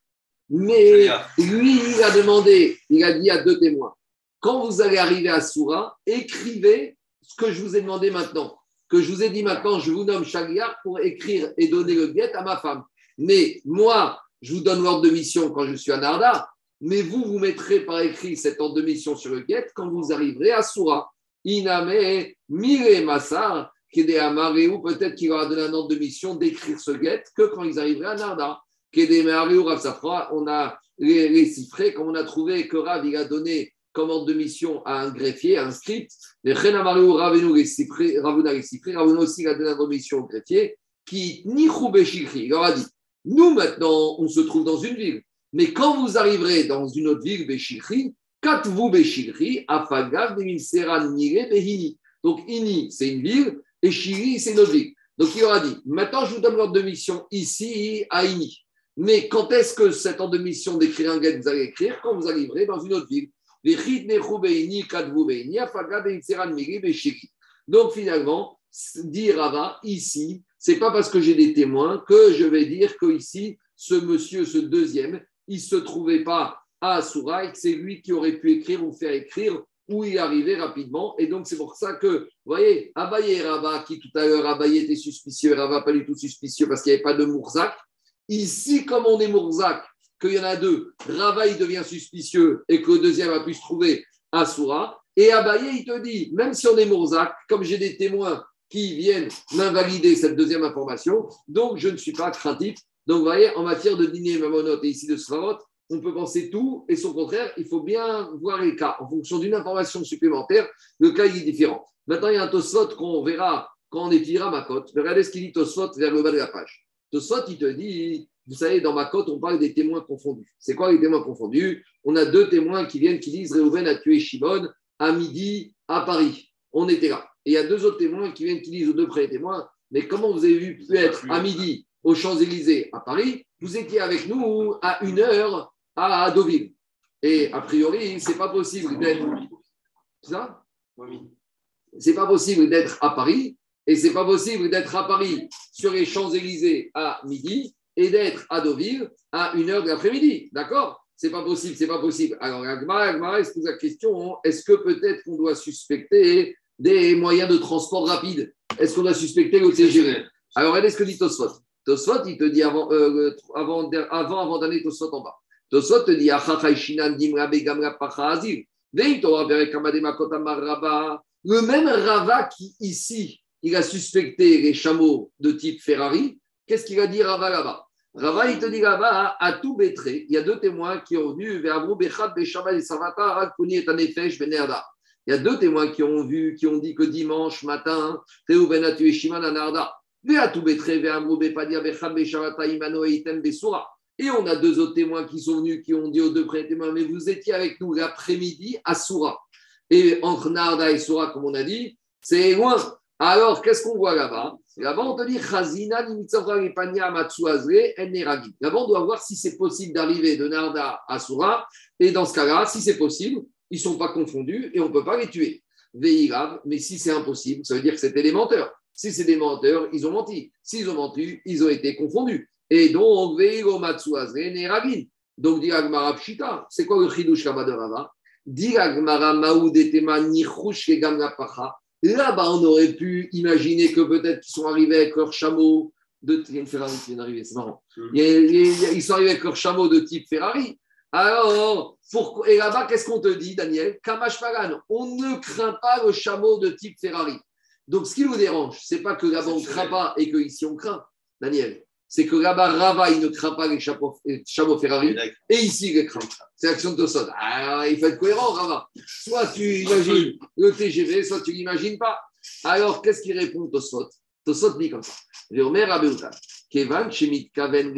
Mais lui, il a demandé, il a dit à deux témoins quand vous allez arriver à Soura, écrivez ce que je vous ai demandé maintenant. Que je vous ai dit maintenant, je vous nomme Chagliar pour écrire et donner le guet à ma femme. Mais moi, je vous donne l'ordre de mission quand je suis à Narda, mais vous, vous mettrez par écrit cet ordre de mission sur le guet quand vous arriverez à Soura. Iname, Mire Massar, Kede Amare, ou peut-être qu'il aura donné un ordre de mission d'écrire ce guet que quand ils arriveraient à Narda. On a les, les comme on a trouvé que Rav, il a donné comme ordre de mission à un greffier, à un script. Mais Renamaru Ravenu Ravuna Ravuna aussi a donné un mission au greffier qui ni Il leur a dit Nous maintenant, on se trouve dans une ville, mais quand vous arriverez dans une autre ville, Beshikri, Katvu Beshikri, Afagav Seran Nire Behini. Donc, Ini, c'est une ville, et Shiri, c'est une autre ville. Donc, il leur a dit Maintenant, je vous donne l'ordre de mission ici, à Ini. Mais quand est-ce que cet ordre de mission d'écrire un guet, vous allez écrire Quand vous arriverez dans une autre ville. Donc finalement, dit Rava, ici, c'est pas parce que j'ai des témoins que je vais dire que ici, ce monsieur, ce deuxième, il se trouvait pas à Asura et que c'est lui qui aurait pu écrire ou faire écrire où il arrivait rapidement. Et donc, c'est pour ça que, vous voyez, Abaye Rava, qui tout à l'heure, Abaye était suspicieux, Rava pas du tout suspicieux parce qu'il n'y avait pas de Mourzak. Ici, comme on est Mourzak, qu'il y en a deux, Rava, devient suspicieux et que le deuxième a pu se trouver à Soura. Et Abaye, il te dit, même si on est Mourzac, comme j'ai des témoins qui viennent m'invalider cette deuxième information, donc je ne suis pas craintif. Donc, vous voyez, en matière de dîner Mamonot et ici de Sfarot, on peut penser tout et son contraire, il faut bien voir les cas. En fonction d'une information supplémentaire, le cas est différent. Maintenant, il y a un Tosfot qu'on verra quand on étudiera ma cote. Regardez ce qu'il dit Tosfot vers le bas de la page. Tosfot, il te dit vous savez, dans ma cote, on parle des témoins confondus. C'est quoi les témoins confondus? On a deux témoins qui viennent, qui disent Réhouven a tué Shimon à midi à Paris. On était là. Et il y a deux autres témoins qui viennent, qui disent aux deux près témoins Mais comment vous avez vu pu être à midi aux Champs-Élysées à Paris? Vous étiez avec nous à une heure à Deauville. Et a priori, c'est pas possible d'être. ça? C'est pas possible d'être à Paris et c'est pas possible d'être à Paris sur les Champs-Élysées à midi et d'être à Deauville à 1h de l'après-midi. D'accord? C'est pas possible, c'est pas possible. Alors, Agmara, se pose la question est-ce que peut-être qu'on doit suspecter des moyens de transport rapide? Est-ce qu'on doit suspecter le TGV Alors, regardez ce que dit Tosfot. Tosfot, il te dit avant, euh, avant, avant, avant d'aller Tosfot en bas. Tosfot te dit le même Rava qui ici, il a suspecté les chameaux de type Ferrari, Qu'est-ce qu'il a dit Rava là-bas? Rava, il te dit là-bas, à tout Bétré, il y a deux témoins qui ont vu vers Abou Bechad, Beshamal et Savata, et Tanefesh, Benerda. Il y a deux témoins qui ont vu, qui ont dit que dimanche matin, Reuven a tué Shimon Anarda. Et on a deux autres témoins qui sont venus, qui ont dit aux deux témoins, mais vous étiez avec nous l'après-midi à Soura. Et entre Narda et Soura, comme on a dit, c'est loin. Alors, qu'est-ce qu'on voit là-bas? Là-bas, on te dit Chazina, Là-bas, on doit voir si c'est possible d'arriver de Narda à Soura. Et dans ce cas-là, si c'est possible, ils ne sont pas confondus et on ne peut pas les tuer. Veirav, mais si c'est impossible, ça veut dire que c'était des menteurs. Si c'est des menteurs, ils ont menti. S'ils ont menti, ils ont été confondus. Et donc, Veiro Matsuazre, Neragin. Donc, dit Agmara Pshita, c'est quoi le Chidush Rabba de Rava Dit Agmara Maoudetema Nichush Pacha. Là-bas, on aurait pu imaginer que peut-être qu'ils sont arrivés avec leur chameau de une Ferrari c'est marrant. Ils sont arrivés avec leur chameau de type Ferrari. Alors, pour, et là-bas, qu'est-ce qu'on te dit, Daniel? Kamash Pagan, on ne craint pas le chameau de type Ferrari. Donc, ce qui nous dérange, c'est pas que là-bas on ne craint pas et qu'ici on craint, Daniel. C'est que là-bas, Rava, il ne craint pas les chameaux, Ferrari et ici, il les craint. C'est l'action de Tosot. Alors, il faut être cohérent, Rava. Soit tu imagines le TGV, soit tu l'imagines pas. Alors, qu'est-ce qu'il répond Tosot Tosot dit comme ça. Kevan Shemit Kaven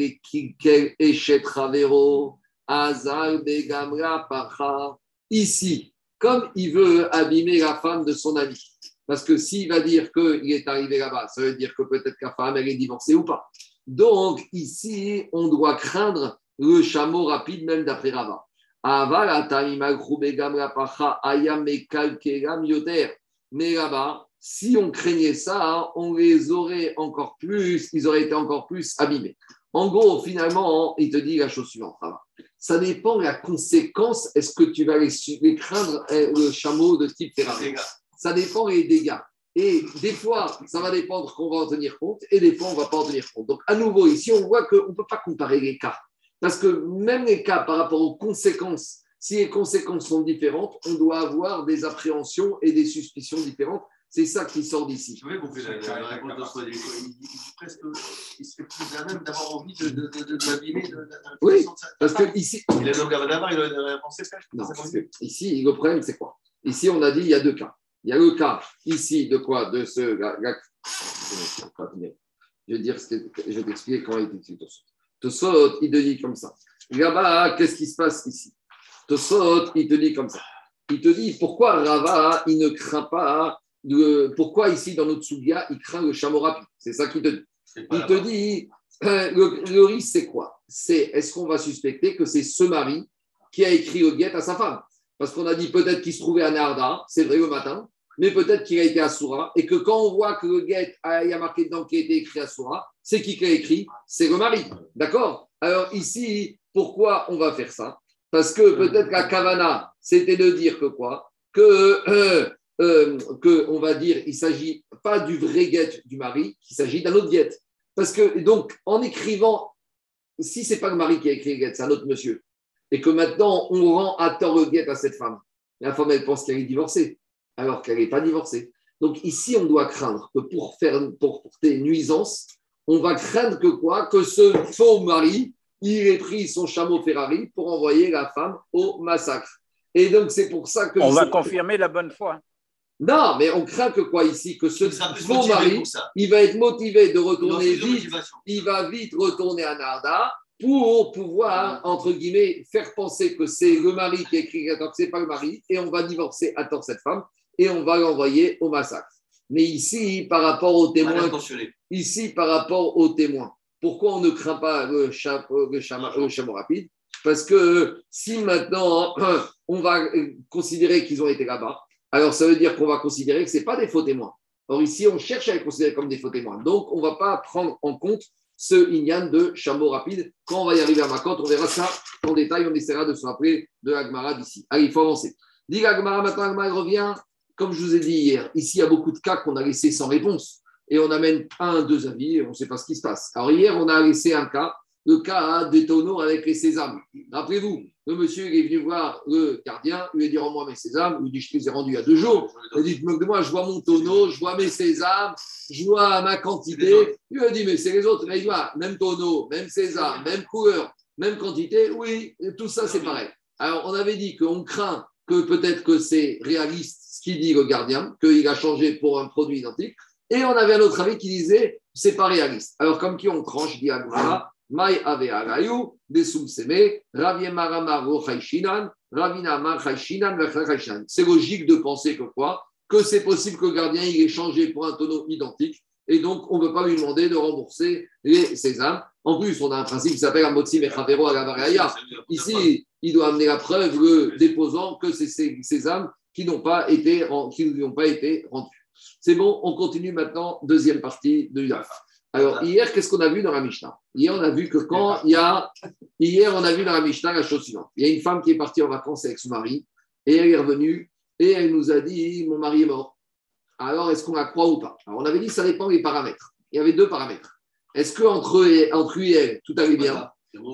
Eshet Ravero Azal Begamra Pacha. Ici, comme il veut abîmer la femme de son ami. Parce que s'il va dire qu'il est arrivé là-bas, ça veut dire que peut-être que la femme, elle est divorcée ou pas. Donc, ici, on doit craindre le chameau rapide, même d'après Rava. Mais là-bas, si on craignait ça, on les aurait encore plus, ils auraient été encore plus abîmés. En gros, finalement, il te dit la chose suivante. Ça dépend de la conséquence. Est-ce que tu vas les, craindre, eh, le chameau de type Ferrari? Ça dépend des dégâts. Et des fois, ça va dépendre qu'on va en tenir compte, et des fois, on ne va pas en tenir compte. Donc, à nouveau, ici, on voit qu'on ne peut pas comparer les cas. Parce que même les cas par rapport aux conséquences, si les conséquences sont différentes, on doit avoir des appréhensions et des suspicions différentes. C'est ça qui sort d'ici. Je compris la, la réponse de Soi. Il, presque, il serait plus à même d'avoir envie de, de, de, de l'abîmer. De, oui, parce que ici. Il a le d'abord, il a pensé ça. Non, parce que ici, le problème, c'est quoi? Ici, on a dit il y a deux cas. Il y a le cas ici de quoi De ce. Je vais dire, je vais t'expliquer comment il est Tosot. Tosot, il te dit comme ça. Là-bas, qu'est-ce qui se passe ici? Tosot, il te dit comme ça. Il te dit pourquoi Rava, il ne craint pas. De, pourquoi ici, dans notre Sougia, il craint le chameau rapide? C'est ça qu'il te dit. Il te dit euh, le, risque, c'est quoi? C'est est-ce qu'on va suspecter que c'est ce mari qui a écrit le guet à sa femme? Parce qu'on a dit peut-être qu'il se trouvait à Narda, c'est vrai le matin, mais peut-être qu'il a été à Soura, et que quand on voit que le guet, il y a marqué dedans qu'il a été écrit à Soura, c'est qui qui a écrit? C'est le mari. D'accord? Alors ici, pourquoi on va faire ça? Parce que peut-être la Kavana, c'était de dire que quoi? Que, euh, euh, que on va dire, il s'agit pas du vrai guet du mari, qu'il s'agit d'un autre guet. Parce que, donc, en écrivant, si ce n'est pas le mari qui a écrit le guet, c'est un autre monsieur, et que maintenant on rend à tort le guet à cette femme, la femme, elle pense qu'elle est divorcée alors qu'elle n'est pas divorcée. Donc ici, on doit craindre que pour, faire, pour porter nuisance, on va craindre que quoi? Que ce faux mari, il ait pris son chameau Ferrari pour envoyer la femme au massacre. Et donc c'est pour ça que... On va confirmer la bonne foi. Non, mais on craint que quoi ici? Que ce faux mari, il va être motivé de retourner vite, il va vite retourner à Narda pour pouvoir, entre guillemets, faire penser que c'est le mari qui a écrit que ce n'est pas le mari, et on va divorcer à tort cette femme et on va l'envoyer au massacre. Mais ici, par rapport aux témoins, ici, par rapport aux témoins, pourquoi on ne craint pas le chameau, le rapide? Parce que si maintenant on va considérer qu'ils ont été là-bas, alors ça veut dire qu'on va considérer que ce pas des faux témoins. Or ici, on cherche à les considérer comme des faux témoins. Donc, on ne va pas prendre en compte ce Inyan de chameau rapide. Quand on va y arriver à Makot, on verra ça en détail. On essaiera de se rappeler de Agmara d'ici. Allez, il faut avancer. Dit Agmara, maintenant Agmara revient comme je vous ai dit hier, ici, il y a beaucoup de cas qu'on a laissés sans réponse. Et on amène un, deux avis et on ne sait pas ce qui se passe. Alors hier, on a laissé un cas, le cas des tonneaux avec les sésames. Rappelez-vous, le monsieur il est venu voir le gardien, il lui a dit Rends-moi mes sésames. Il lui dit Je te les ai rendus il y a deux jours. Il dit moi je vois mon tonneau, je vois mes sésames, je vois ma quantité. Il lui a dit Mais c'est les autres. Mais il voit, même tonneau, même sésame, même couleur, même quantité. Oui, tout ça c'est pareil. Alors on avait dit qu'on craint que peut-être que c'est réaliste qui dit le gardien, qu'il a changé pour un produit identique. Et on avait un autre avis qui disait c'est pas réaliste. Alors, comme qui on tranche, dit Agmara, Mai ave agayu, desum seme, rochaishinan, ravina C'est logique de penser que quoi? Que c'est possible que le gardien il ait changé pour un tonneau identique et donc on ne peut pas lui demander de rembourser les sésames. En plus, on a un principe qui s'appelle Amotsi Mechavero la Ici, il doit amener la preuve, le déposant, que c'est ces sésames qui n'ont pas été, qui n'ont pas été rendus. C'est bon, on continue maintenant, deuxième partie de l'UDAF. Alors, hier, qu'est-ce qu'on a vu dans la Mishnah? Hier, on a vu que quand il y a. Hier, on a vu dans la Mishnah la chose suivante. Il y a une femme qui est partie en vacances avec son mari et elle est revenue et elle nous a dit Mon mari est mort. Alors, est-ce qu'on la croit ou pas? Alors, on avait dit ça dépend des paramètres. Il y avait deux paramètres. Est-ce qu'entre entre lui et elle, tout allait bien?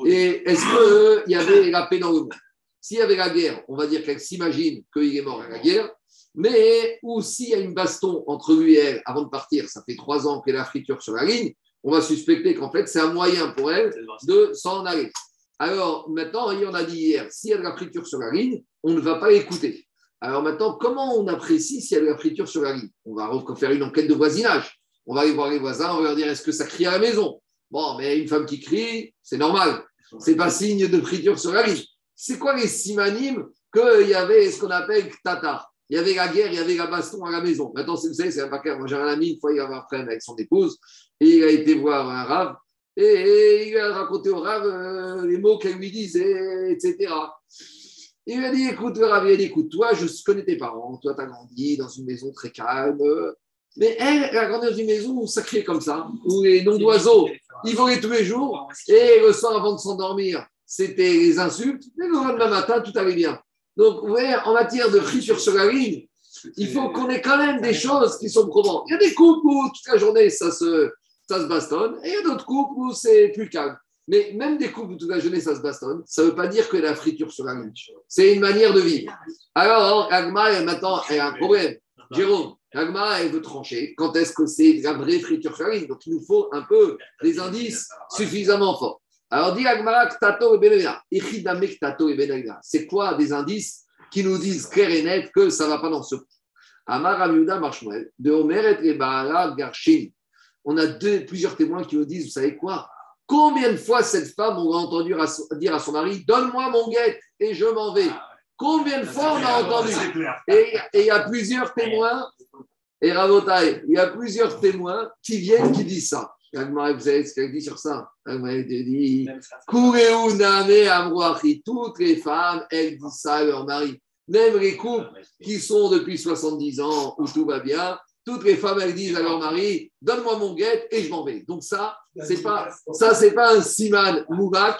Et est-ce qu'il y avait la paix dans le monde? S'il y avait la guerre, on va dire qu'elle s'imagine qu'il est mort à la guerre. Mais ou s'il y a une baston entre lui et elle avant de partir, ça fait trois ans qu'elle a la friture sur la ligne, on va suspecter qu'en fait, c'est un moyen pour elle de s'en aller. Alors maintenant, on a dit hier, si elle a la friture sur la ligne, on ne va pas l'écouter. Alors maintenant, comment on apprécie si elle a la friture sur la ligne? On va faire une enquête de voisinage. On va aller voir les voisins, on va leur dire est-ce que ça crie à la maison? Bon, mais une femme qui crie, c'est normal. C'est pas signe de friture sur la ligne. C'est quoi les simanimes qu'il y avait ce qu'on appelle tata il y avait la guerre, il y avait la baston à la maison. Maintenant, vous savez, c'est un paquet. Moi, j'ai un ami, une fois, il avait un problème avec son épouse, et il a été voir un rave, et, il a raconté au rave euh, les mots qu'elle lui disait, etc. Il lui a dit, écoute, le rave, il a dit, écoute, toi, je connais tes parents, toi, tu as grandi dans une maison très calme, mais elle, elle a grandi dans une maison où criait comme ça, où les noms d'oiseaux, ils volaient tous les jours, et le soir, avant de s'endormir, c'était les insultes, mais le lendemain matin, tout allait bien. Donc, vous voyez, en matière de friture sur la ligne, il faut qu'on ait quand même des choses qui sont probantes. Il y a des couples où toute la journée, ça se, ça se bastonne, et il y a d'autres couples où c'est plus calme. Mais même des couples où toute la journée, ça se bastonne, ça ne veut pas dire que la friture sur la ligne. C'est une manière de vivre. Alors, Agma, maintenant, elle a un problème. Jérôme, Agma, elle veut trancher. Quand est-ce que c'est la vraie friture sur la ligne Donc, il nous faut un peu des indices suffisamment forts. Alors, dit Agmara, Ktato et C'est quoi des indices qui nous disent clair et net que ça ne va pas dans ce coup Amar Amiuda Marshmuel, de Omer et Garshin. On a deux, plusieurs témoins qui nous disent Vous savez quoi? Combien de fois cette femme, on a entendu dire à son mari Donne-moi mon guette et je m'en vais Combien de fois on a entendu? Et il y a plusieurs témoins, et Rabotai, il y a plusieurs témoins qui viennent qui disent ça. Vous savez ce qu'elle dit sur ça Elle dit Toutes les femmes, elles disent ça à leur mari. Même les couples qui sont depuis 70 ans où tout va bien, toutes les femmes, elles disent à leur mari Donne-moi mon guette et je m'en vais. Donc, ça, c'est pas, ça, c'est pas un siman mouvak.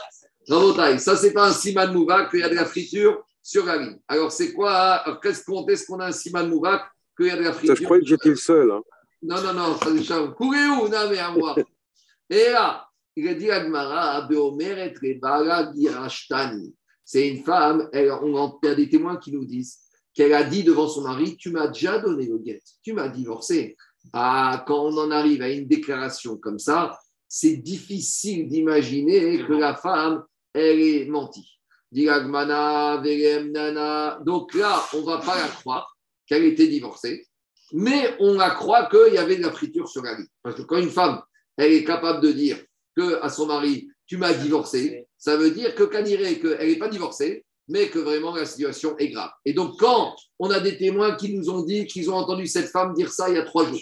Ça, c'est pas un siman mouvak qu'il y a de la friture sur la ligne. Alors, c'est quoi Qu'est-ce qu'on est-ce qu'on a un siman mouvak qu'il y a de la friture Ça, je croyais que j'étais le seul. Hein. Non, non, non, ça déjà. Courez où Non, mais à moi. Et là, il a dit à Gmara, c'est une femme, elle, on a des témoins qui nous disent qu'elle a dit devant son mari Tu m'as déjà donné le guet, tu m'as divorcé. Ah, quand on en arrive à une déclaration comme ça, c'est difficile d'imaginer que la femme, elle est mentie. Donc là, on ne va pas la croire qu'elle était divorcée mais on la croit qu'il y avait de la friture sur la vie. Parce que quand une femme, elle est capable de dire que à son mari, tu m'as divorcé, ça veut dire que qu'elle n'est pas divorcée, mais que vraiment la situation est grave. Et donc, quand on a des témoins qui nous ont dit qu'ils ont entendu cette femme dire ça il y a trois jours,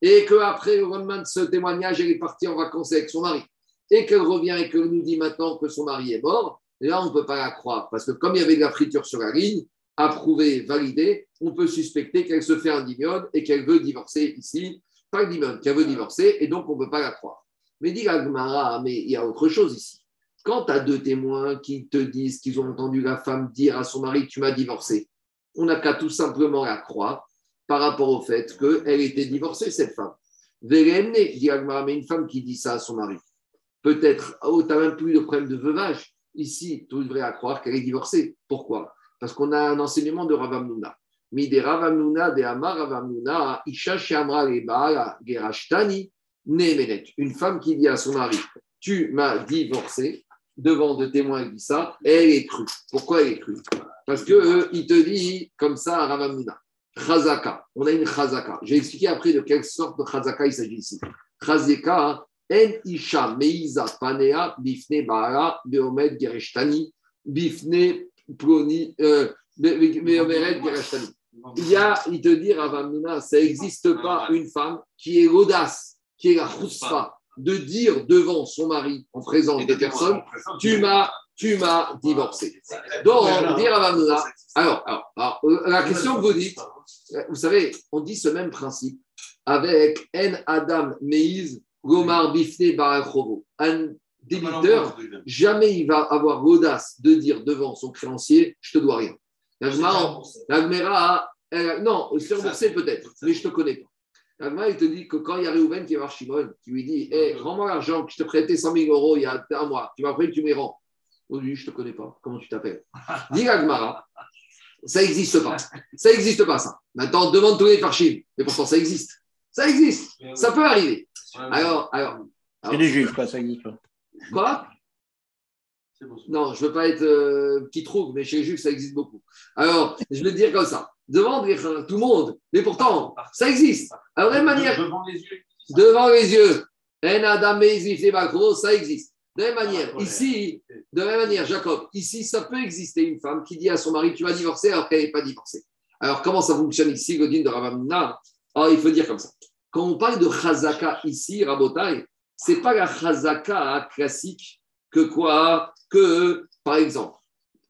et qu'après, le lendemain de ce témoignage, elle est partie en vacances avec son mari, et qu'elle revient et qu'elle nous dit maintenant que son mari est mort, là, on ne peut pas la croire. Parce que comme il y avait de la friture sur la ligne, approuvé, validé, on peut suspecter qu'elle se fait un dimion et qu'elle veut divorcer ici. Pas dimion, qu'elle veut divorcer et donc on ne peut pas la croire. Mais dit Agmara, mais il y a autre chose ici. Quand tu as deux témoins qui te disent qu'ils ont entendu la femme dire à son mari Tu m'as divorcé, on n'a qu'à tout simplement la croire par rapport au fait qu'elle était divorcée, cette femme. dit Agmara, mais une femme qui dit ça à son mari, peut-être, oh, tu n'as même plus de problème de veuvage. Ici, tu devrais croire qu'elle est divorcée. Pourquoi? Parce qu'on a un enseignement de Ravamnuna. de Ravamnuna, de Amar Ravamnuna, Isha Shamra Gerashtani, Nemenet. Une femme qui dit à son mari Tu m'as divorcé, devant deux témoins, qui dit ça, elle est crue. Pourquoi elle est crue? Parce qu'il euh, il te dit comme ça à Ravamnuna Chazaka. On a une Chazaka. Je vais expliquer après de quelle sorte de Chazaka il s'agit ici. Chazaka, En Isha Meiza Panea Bifne Baara Beomed Gereshtani Bifne Euh. Il y a, il te dit, Ravamuna, ça n'existe pas une femme qui est l'audace, qui est la de dire devant son mari, en présence de personnes, tu m'as tu m'as divorcé. Donc, dire Ravamuna, alors, alors, alors, la question que vous dites, vous savez, on dit ce même principe avec En Adam Meiz Gomar Bifne Barakhovo. Un débiteur, jamais il va avoir l'audace de dire devant son créancier Je te dois rien. L'Agmera, non, se rembourser peut-être, mais je ne te connais pas. L'Agmera, il te dit que quand il y a Réhouven qui va voir Shimon, tu lui dis hey, Rends-moi l'argent que je te prêtais 100 000 euros il y a un mois, tu m'as pris, tu me rends. Aujourd'hui, je ne te connais pas. Comment tu t'appelles? Dis Agmara, ça n'existe pas. Ça n'existe pas, ça. Maintenant, demande tous les farchim. Mais pourtant, ça existe. Ça existe. Ça peut arriver. Alors, alors. C'est des juifs, quoi, ça existe pas. Quoi? Non, je ne veux pas être euh, petit trou, mais chez les juifs, ça existe beaucoup. Alors, je vais te dire comme ça. Demande tout le monde, mais pourtant, ça existe. Alors, de la même manière. Devant les yeux. Devant les yeux. Ça existe. De la même manière, ici, de la même manière, Jacob, ici, ça peut exister une femme qui dit à son mari, tu vas divorcer alors qu'elle n'est pas divorcée. Alors, comment ça fonctionne ici, le de Ravamna Alors, il faut dire comme ça. Quand on parle de Chazaka ici, Rabotai, ce n'est pas la Chazaka classique que quoi Que, par exemple,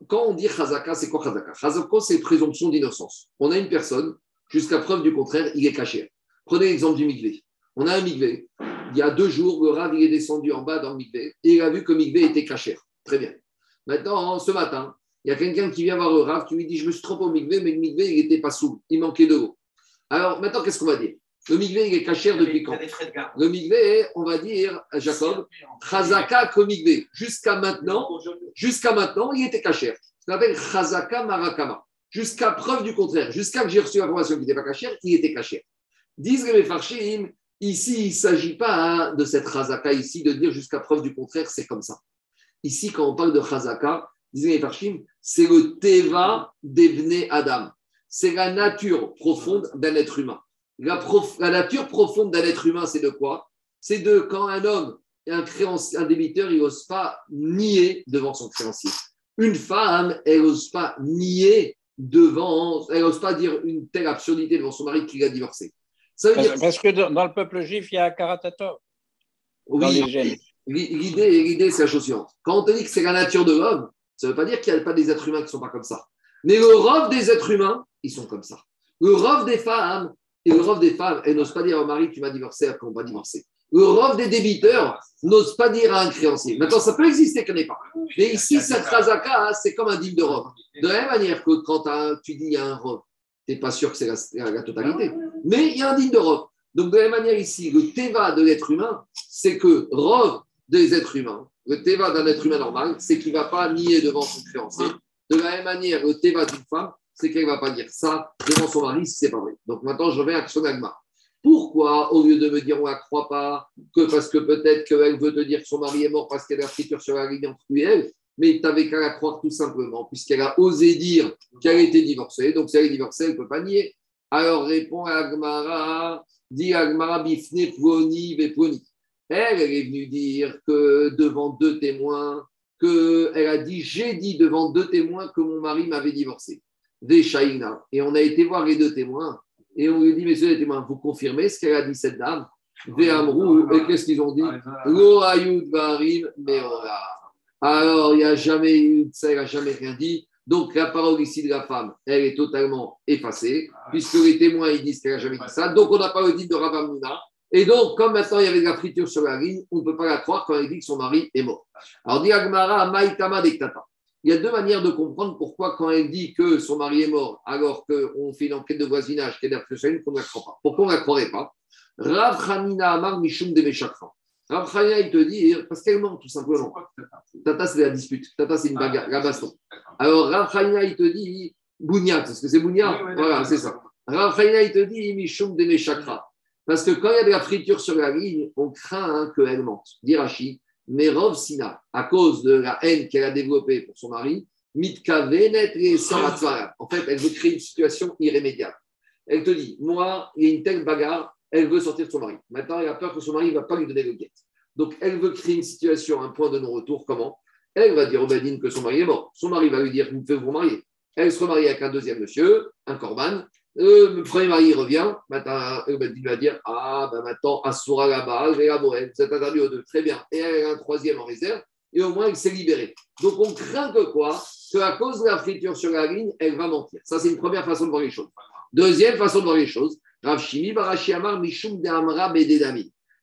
quand on dit Chazaka, c'est quoi Chazaka? Chazaka, c'est présomption d'innocence. On a une personne, jusqu'à preuve du contraire, il est caché. Prenez l'exemple du Migvé. On a un Migvé. Il y a deux jours, le Rav est descendu en bas dans le Migvé et il a vu que le Migvé était caché. Très bien. Maintenant, ce matin, il y a quelqu'un qui vient voir le Rav, qui lui dit Je me suis trompé au Migvé, mais le Migvé, il n'était pas sous. Il manquait de l'eau. Alors, maintenant, qu'est-ce qu'on va dire? Le migvé, il est cachère depuis quand Le migvé, on va dire, Jacob, Chazaka comme migvé. Jusqu'à maintenant, jusqu'à maintenant, il était cachère. Ce qu'on appelle Chazaka Marakama. Jusqu'à preuve du contraire. Jusqu'à que j'ai reçu l'information qu'il n'était pas cachère, il était cachère. Disent les Farshim, ici, il ne s'agit pas hein, de cette Chazaka ici, de dire jusqu'à preuve du contraire, c'est comme ça. Ici, quand on parle de Chazaka, disent les Farshim, c'est le Teva d'Evne Adam. C'est la nature profonde d'un être humain. La, nature profonde d'un être humain, c'est de quoi? C'est de quand un homme, un, créancier, un débiteur, il n'ose pas nier devant son créancier. Une femme, elle n'ose pas nier devant, elle n'ose pas dire une telle absurdité devant son mari qu'il a divorcé. parce, que dans, le peuple juif, il y a Karatator. Oui, l'idée, c'est la chose suivante. Quand on te dit que c'est la nature de l'homme, ça ne veut pas dire qu'il n'y a pas des êtres humains qui ne sont pas comme ça. Mais le rove des êtres humains, ils sont comme ça. Le rove des femmes, et le rove des femmes, elles n'osent pas dire au mari, tu vas divorcer après on va divorcer. Le rove des débiteurs n'ose pas dire à un créancier. Maintenant, ça peut exister qu'il n'y pas. Mais ici, cette razaka, c'est comme un digne de rove. De la même manière que quand tu dis un rove, tu n'es pas sûr que c'est la, totalité. Mais il y a un digne de rove. Donc, de la même manière ici, le teva de l'être humain, c'est que rove des êtres humains, le teva d'un être humain normal, c'est qu'il ne va pas nier devant son créancier. De la même manière, le teva d'une femme, c'est qu'elle ne va pas dire ça devant son mari si c'est pas vrai. Donc maintenant, je reviens à son. Pourquoi, au lieu de me dire on ne la croit pas, que parce que peut-être qu'elle veut te dire que son mari est mort parce qu'elle a friture sur la ligne entre lui et elle, mais tu n'avais qu'à la croire tout simplement, puisqu'elle a osé dire qu'elle était divorcée. Donc si elle est divorcée, elle ne peut pas nier. Alors répond Agmara, dit Agmara bifne ploni Elle, elle est venue dire que devant deux témoins, qu'elle a dit j'ai dit devant deux témoins que mon mari m'avait divorcé des Et on a été voir les deux témoins. Et on lui dit, messieurs les témoins, vous confirmez ce qu'elle a dit cette dame? Des et qu'est-ce qu'ils ont dit? Alors, il n'y a jamais eu ça, elle n'a jamais rien dit. Donc, la parole ici de la femme, elle est totalement effacée, puisque les témoins, ils disent qu'elle n'a jamais dit ça. Donc, on n'a pas le dit de Ravamuna. Et donc, comme maintenant il y avait de la friture sur la ligne, on ne peut pas la croire quand elle dit que son mari est mort. Alors, dit Agmara, Maïtama Dektata il y a deux manières de comprendre pourquoi, quand elle dit que son mari est mort, alors qu'on fait une enquête de voisinage qui est d'après qu'on ne la croit pas. Pourquoi on ne la croirait pas? Rav Hanina Amar Mishum de Rav Hanina, il te dit, parce qu'elle ment, tout simplement. Tata, c'est la dispute. Tata, c'est une bagarre, la baston. Alors, Rav Hanina, il te dit, Bougnat, est-ce que c'est Bougnat? Voilà, c'est ça. Rav Hanina, il te dit, Mishum de Parce que quand il y a de la friture sur la ligne, on craint hein, qu'elle mente. Dirachi, mais Rov Sina, à cause de la haine qu'elle a développée pour son mari, Mitka Venet et En fait, elle veut créer une situation irrémédiable. Elle te dit, moi, il y a une telle bagarre, elle veut sortir de son mari. Maintenant, elle a peur que son mari ne va pas lui donner le guet. Donc, elle veut créer une situation, un point de non-retour. Comment? Elle va dire au Badine que son mari est mort. Son mari va lui dire, vous pouvez vous marier. Elle se remarie avec un deuxième monsieur, un corban. Euh, le premier mari revient. Maintenant, le Badine va dire, ah, ben maintenant, Assoura là-bas, et la Bohème, c'est interdit aux deux. Très bien. Et elle a un troisième en réserve. Et au moins, il s'est libéré. Donc, on craint que quoi Que à cause de la friture sur la ligne, elle va mentir. Ça, c'est une première façon de voir les choses. Deuxième façon de voir les choses, Rav Barashi Amar Mishum de Amra.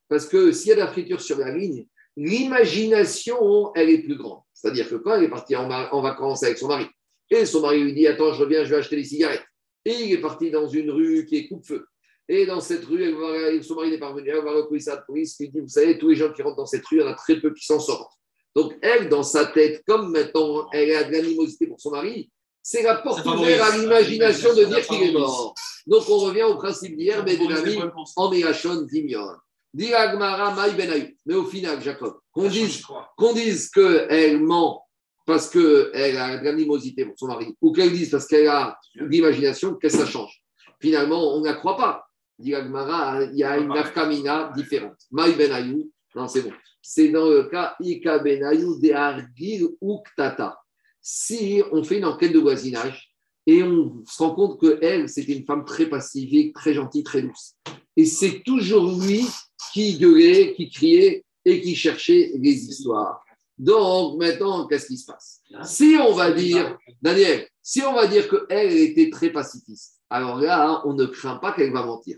Parce que s'il y a de la friture sur la ligne, l'imagination, elle est plus grande. C'est-à-dire que quand elle est partie en, en, vacances avec son mari, et son mari lui dit Attends, je reviens, je vais acheter des cigarettes. Et il est parti dans une rue qui est coupe-feu. Et dans cette rue, elle va, son mari n'est pas revenu, elle va recourir sa police, lui dit Vous savez, tous les gens qui rentrent dans cette rue, il y en a très peu qui s'en sortent. Donc, elle, dans sa tête, comme maintenant elle a de l'animosité pour son mari, c'est la porte ouverte à l'imagination de dire qu'il est mort. Donc, on revient au principe d'hier, mais de la vie en Mérachon Dimion. Mais au final, Jacob, qu'on dise, qu'on dise qu'elle ment parce qu'elle a de l'animosité pour son mari, ou qu'elle dise parce qu'elle a de l'imagination, qu'est-ce que ça change Finalement, on ne croit pas. il y a une afkamina différente. Maï Benayou, non, c'est bon. C'est dans le cas Ika Benayou de Argil Uktata si on fait une enquête de voisinage et on se rend compte qu'elle, c'était une femme très pacifique, très gentille, très douce. Et c'est toujours lui qui gueulait, qui criait et qui cherchait les histoires. Donc, maintenant, qu'est-ce qui se passe? Si on va dire, Daniel, si on va dire qu'elle était très pacifiste, alors là, on ne craint pas qu'elle va mentir.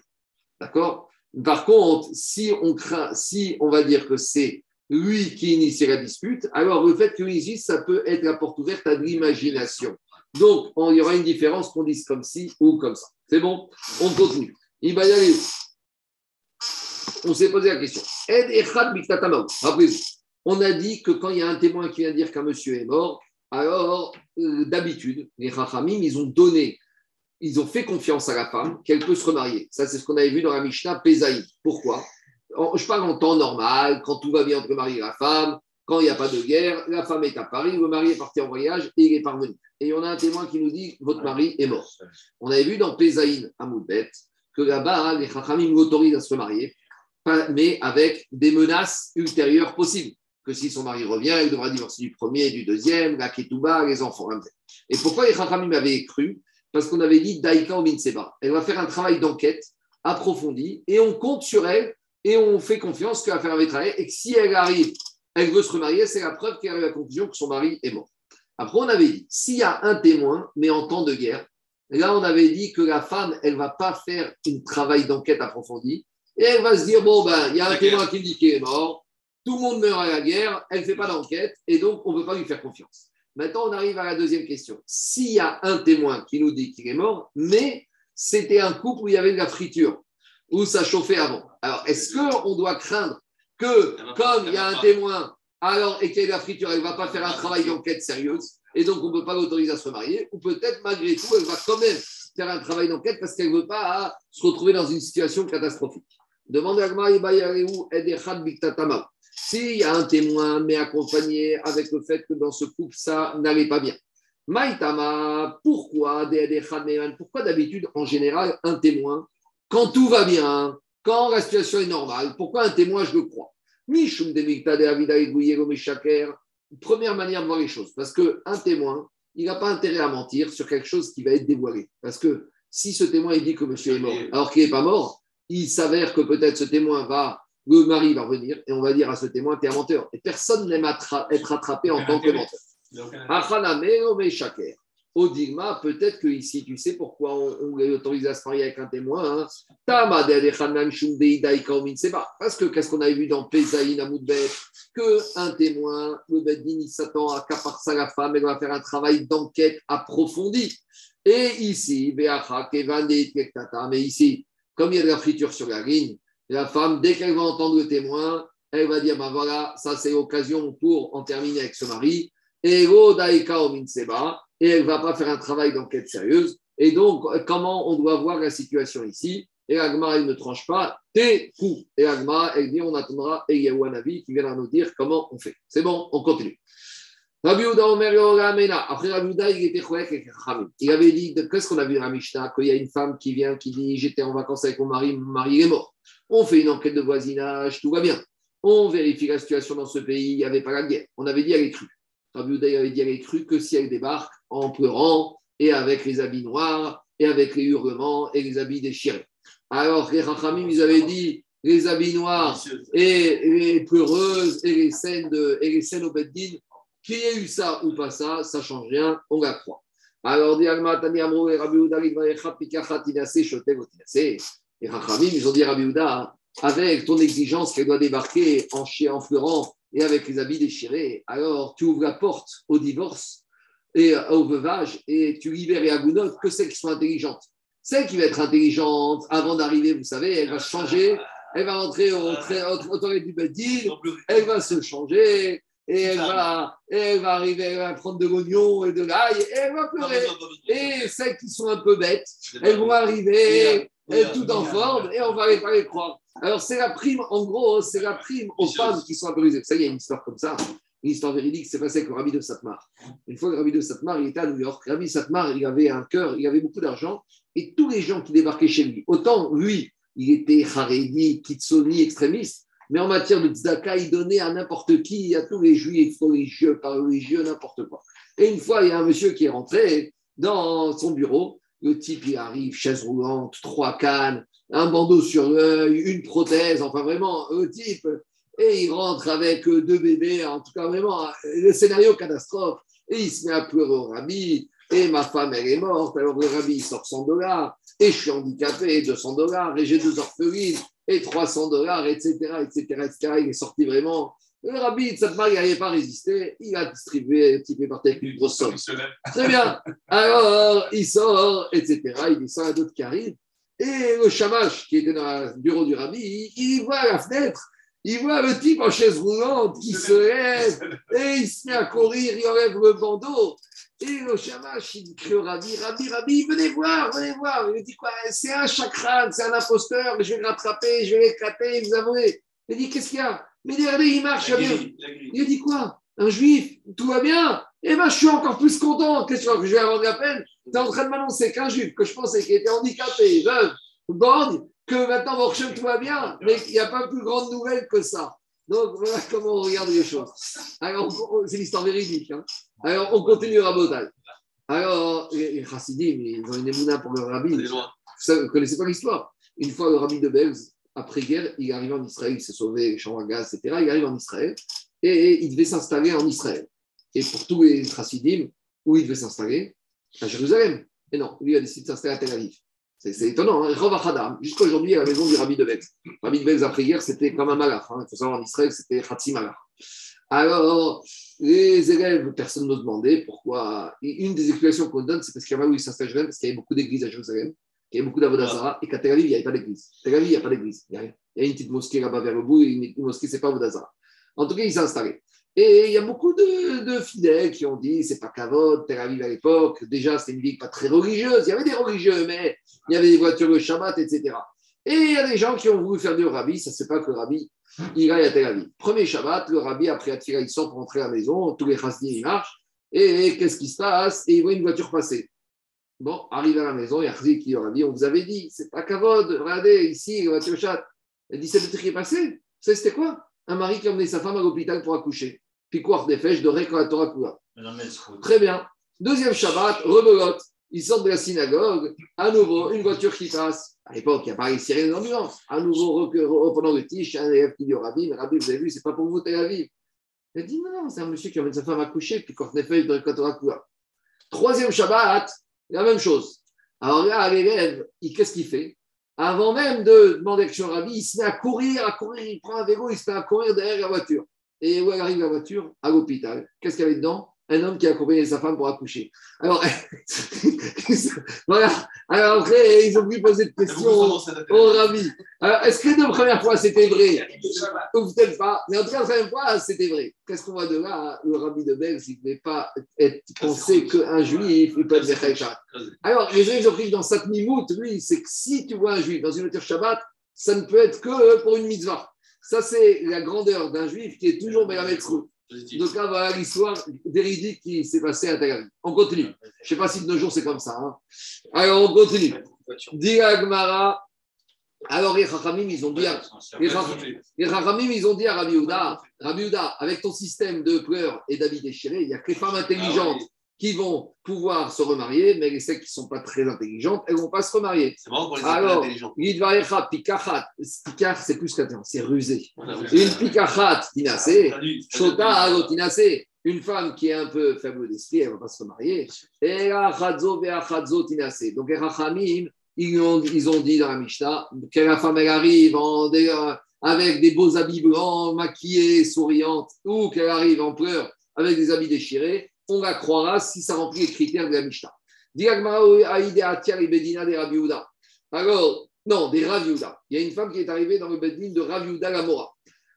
D'accord? Par contre, si on craint, si on va dire que c'est lui qui initie la dispute, alors le fait qu'il initie, ça peut être la porte ouverte à de l'imagination. Donc, il y aura une différence qu'on dise comme ci ou comme ça. C'est bon? On continue. Il va y aller. On s'est posé la question. On a dit que quand il y a un témoin qui vient dire qu'un monsieur est mort, alors euh, d'habitude, les Rachamim, ils ont donné, ils ont fait confiance à la femme qu'elle peut se remarier. Ça, c'est ce qu'on avait vu dans la Mishnah Pesaï. Pourquoi? Je parle en temps normal, quand tout va bien entre le mari et la femme, quand il n'y a pas de guerre, la femme est à Paris, le mari est parti en voyage et il est parvenu. Et on a un témoin qui nous dit votre mari est mort. On avait vu dans Pézaïn à Moudbet que là-bas, hein, les Chachamim l'autorisent à se marier, mais avec des menaces ultérieures possibles. Que si son mari revient, elle devra divorcer du premier et du deuxième, la ketouba, les enfants. Et pourquoi les Chachamim avaient cru? Parce qu'on avait dit Daïka ou Minseba. Elle va faire un travail d'enquête approfondi et on compte sur elle et on fait confiance qu'elle va faire un travail et que si elle arrive, elle veut se remarier, c'est la preuve qu'elle arrive à la conclusion que son mari est mort. Après, on avait dit, s'il y a un témoin, mais en temps de guerre, là, on avait dit que la femme, elle ne va pas faire un travail d'enquête approfondi, et elle va se dire, bon, ben, il y a un témoin qui me dit qu'il est mort, tout le monde meurt à la guerre, elle ne fait pas d'enquête, et donc on ne peut pas lui faire confiance. Maintenant, on arrive à la deuxième question. S'il y a un témoin qui nous dit qu'il est mort, mais c'était un couple où il y avait de la friture, où ça chauffait avant. Alors, est-ce qu'on doit craindre que, comme il y a un témoin, alors, et qu'il y a la friture, elle ne va pas faire un travail d'enquête sérieuse, et donc on ne peut pas l'autoriser à se marier, ou peut-être, malgré tout, elle va quand même faire un travail d'enquête parce qu'elle ne veut pas se retrouver dans une situation catastrophique. Demandez à S'il y a un témoin, mais accompagné avec le fait que dans ce couple, ça n'allait pas bien. Maïtama, pourquoi Pourquoi d'habitude, en général, un témoin, quand tout va bien, quand la situation est normale, pourquoi un témoin, je le crois? Première manière de voir les choses, parce qu'un témoin, il n'a pas intérêt à mentir sur quelque chose qui va être dévoilé. Parce que si ce témoin il dit que monsieur est mort, alors qu'il n'est pas mort, il s'avère que peut-être ce témoin va, le mari va revenir, et on va dire à ce témoin, tu es un menteur. Et personne n'aime être attrapé en tant que menteur. Odigma, peut-être que ici, tu sais pourquoi on, est autorisé à se marier avec un témoin. Hein. Parce que qu'est-ce qu'on avait vu dans Pesaïn à Moudbet un témoin, le Beddin, il s'attend à qu'à ça la femme, elle va faire un travail d'enquête approfondi. Et ici, mais ici, comme il y a de la friture sur la ligne, la femme, dès qu'elle va entendre le témoin, elle va dire ben voilà, ça c'est l'occasion pour en terminer avec ce mari. Et et elle ne va pas faire un travail d'enquête sérieuse. Et donc, comment on doit voir la situation ici? Et Agma, elle ne tranche pas, tes coups. Et Agma, elle dit on attendra et Anavi qui viendra nous dire comment on fait. C'est bon, on continue. Rabbi Omer. Après Rabbi il était avec. Il avait dit, qu'est-ce qu'on a vu dans la Mishnah? Qu'il y a une femme qui vient, qui dit J'étais en vacances avec mon mari, mon mari est mort. On fait une enquête de voisinage, tout va bien. On vérifie la situation dans ce pays, il n'y avait pas la guerre. On avait dit est crue. Rabbi Ouda avait dit est crue que si elle débarque en pleurant et avec les habits noirs et avec les hurlements et les habits déchirés. Alors les Rachamim, ils avaient dit les habits noirs et les pleureuses et les scènes, de, et les au Beddin, qu'il y ait eu ça ou pas ça, ça ne change rien, on la croit. Alors, dit et Rabbi et Rachamim, ils ont dit Rabbi Ouda, avec ton exigence qu'elle doit débarquer en chien, en fleurant et avec les habits déchirés, alors tu ouvres la porte au divorce et au veuvage et tu libères les agounotes que celles qui sont intelligentes. Celle qui va être intelligente avant d'arriver, vous savez, elle va changer, elle va entrer au, au, toilette du Bedin, elle va se changer, et elle va, elle va arriver, elle va prendre de l'oignon et de l'ail, et elle va pleurer. Et celles qui sont un peu bêtes, elles vont arriver tout en forme, et on va les, pas les croire. Alors, c'est la prime, en gros, c'est la prime aux femmes qui sont peu Ça, il y a une histoire comme ça, une histoire véridique, c'est passé avec le rabbi de Satmar. Une fois, le rabbi de Satmar, il était à New York. Le rabbi Satmar, il avait un cœur, il avait beaucoup d'argent, et tous les gens qui débarquaient chez lui, autant lui, il était Haredi, Kitsoni, extrémiste, mais en matière de tzedaka, il donnait à n'importe qui, à tous les juifs, religieux, pas religieux, n'importe quoi. Et une fois, il y a un monsieur qui est rentré dans son bureau. Le type, il arrive, chaise roulante, trois cannes, un bandeau sur l'œil, une prothèse, enfin vraiment, le type. Et il rentre avec deux bébés, en tout cas vraiment, le scénario catastrophe. Et il se met à pleurer au rabbi. Et ma femme, elle est morte. Alors le rabbi, il sort 100 dollars. Et je suis handicapé, 200 dollars. Et j'ai deux orphelines et 300 dollars, etc., etc., etc. Il est sorti vraiment. Le rabbi de cette il n'avait pas résisté. Il a distribué, petit peu par avec une grosse somme. Très bien. Alors, il sort, etc. Il descend à d'autres qui arrivent. Et le chamash qui était dans le bureau du rabbi, il, voit la fenêtre. Il voit le type en chaise roulante qui se lève et il se met à courir, il enlève le bandeau. Et le Shamash, il dit Rabbi, Rabbi, Rabbi, venez voir, venez voir. Il dit quoi C'est un chakran, c'est un imposteur, je vais le rattraper, je vais l'éclater, vous avouez. Il dit Qu'est-ce qu'il y a? Mais regardez, il marche bien. Il dit quoi? Un juif, tout va bien? Eh bien, je suis encore plus content. Qu'est-ce que je vais avoir de la peine Tu es en train de m'annoncer qu'un juif que je pensais qu'il était handicapé, veuve, borgne, que maintenant, tout va bien. Mais il n'y a pas plus grande nouvelle que ça. Donc voilà comment on regarde les choses. Alors, c'est l'histoire véridique. Hein. Alors, on continue à Botal. Alors, les Chassidim, ils ont une émouna pour le rabbi. Vous ne connaissez pas l'histoire? Une fois, le rabbi de Belz, après-guerre, il arrive en Israël, il s'est sauvé, champ à gaz, etc. Il arrive en Israël et il devait s'installer en Israël. Et pour tous les Chassidim, où il devait s'installer? À Jérusalem. Et non, lui a décidé de s'installer à Tel Aviv. C'est étonnant. Hein Jusqu'à aujourd'hui, à la maison du Rabbi de Bex. Rabbi de Bex, après hier, c'était comme un malach. Hein. Il faut savoir, en Israël, c'était Khatsi malach. Alors, les élèves, personne ne demandait pourquoi. une des explications qu'on donne, c'est parce qu'il y avait où ils s'installent Jérusalem, parce qu'il y avait beaucoup d'églises à Jérusalem, qu'il y avait beaucoup d'Avodazara, et qu'à Tel Aviv, il n'y avait pas d'église. Tel Aviv, il n'y a pas d'église. Il, y a une petite mosquée là-bas vers le bout, et une, mosquée, ce n'est pas Avodazara. En tout cas, ils s'installaient. Et il y a beaucoup de, fidèles qui ont dit c'est pas Kavod, Tel Aviv à l'époque. Déjà, c'était une ville pas très religieuse. Il y avait des religieux, mais il y avait des voitures de Shabbat, etc. Et il y a des gens qui ont voulu faire du rabbi. Ça, c'est pas que le rabbi, il aille à Tel Aviv. Premier Shabbat, le rabbi, après Atfira, il sort pour rentrer à la maison. Tous les chassidim, ils marchent. Et, qu'est-ce qui se passe? Et il voit une voiture passer. Bon, arrive à la maison, il y a Chazik qui leur a dit on vous avait dit, c'est pas Kavod, regardez, ici, voiture chat. Elle dit c'est le truc qui est passé. C'était quoi? Un mari qui a emmené sa femme à l'hôpital pour accoucher. Piquoir des fèches de quand la Torah Très bien. Deuxième Shabbat, rebelote. Ils sortent de la synagogue. À nouveau, une voiture qui passe. À l'époque, il n'y a pas les sirènes d'ambulance. À nouveau, reprenant le tiche, un élève qui dit au rabbi, mais rabbi, vous avez vu, c'est pas pour vous Tel Aviv. Il dit, non, non, c'est un monsieur qui emmène sa femme à coucher, puis fèches de Torah Troisième Shabbat, la même chose. Alors là, l'élève, qu'est-ce qu'il fait? Avant même de demander que au rabbi, il se met à courir, à courir, il prend un vélo, il se met à courir derrière la voiture. Et où arrive la voiture À l'hôpital. Qu'est-ce qu'il y avait dedans? Un homme qui a accompagné sa femme pour accoucher. Alors, voilà. Alors après, ils ont pu poser de questions au, rabbi. Alors, est-ce que la première fois c'était vrai Ou peut-être pas. Mais en tout cas, la première fois, c'était vrai. Qu'est-ce qu'on voit de là Le rabbi de Belz, il ne pouvait pas être pensé qu'un juif, peut être Zechaycha. Alors, les gens, ils ont pris dans cette mimoute, lui, c'est que si tu vois un juif dans une voiture Shabbat, ça ne peut être que pour une mitzvah. Ça, c'est la grandeur d'un juif qui est toujours Positif. Donc là, voilà l'histoire véridique qui s'est passée à Aviv. On continue. Je ne sais pas si de nos jours c'est comme ça. hein. Alors, on continue. Dit Agmara. Alors, les Chachamim, ils ont dit à, les Chachamim- ils ont dit à Rabbi Houda, Rabbi Houda, avec ton système de pleurs et d'habits déchirés, il n'y a que les femmes intelligentes qui vont pouvoir se remarier, mais les celles qui ne sont pas très intelligentes, elles ne vont pas se remarier. C'est marrant pour les Alors. Yidvarecha, pikachat. Pikach, c'est plus qu'intelligent, c'est rusé. Une pikachat, tinasé. Traduit, Shota agotinasé. Une femme qui est un peu faible d'esprit, elle ne va pas se remarier. Et achadzo ve'achadzo tinasé. Donc, les Rachamim, ils ont, ils ont dit dans la Mishnah que la femme, elle arrive en, euh, avec des beaux habits blancs, maquillée, souriante, ou qu'elle arrive en pleurs avec des habits déchirés. On la croira si ça remplit les critères de la Mishnah. Alors, non, des Rav Yehuda. Il y a une femme qui est arrivée dans le Bedin de Rav Yehuda Lamora.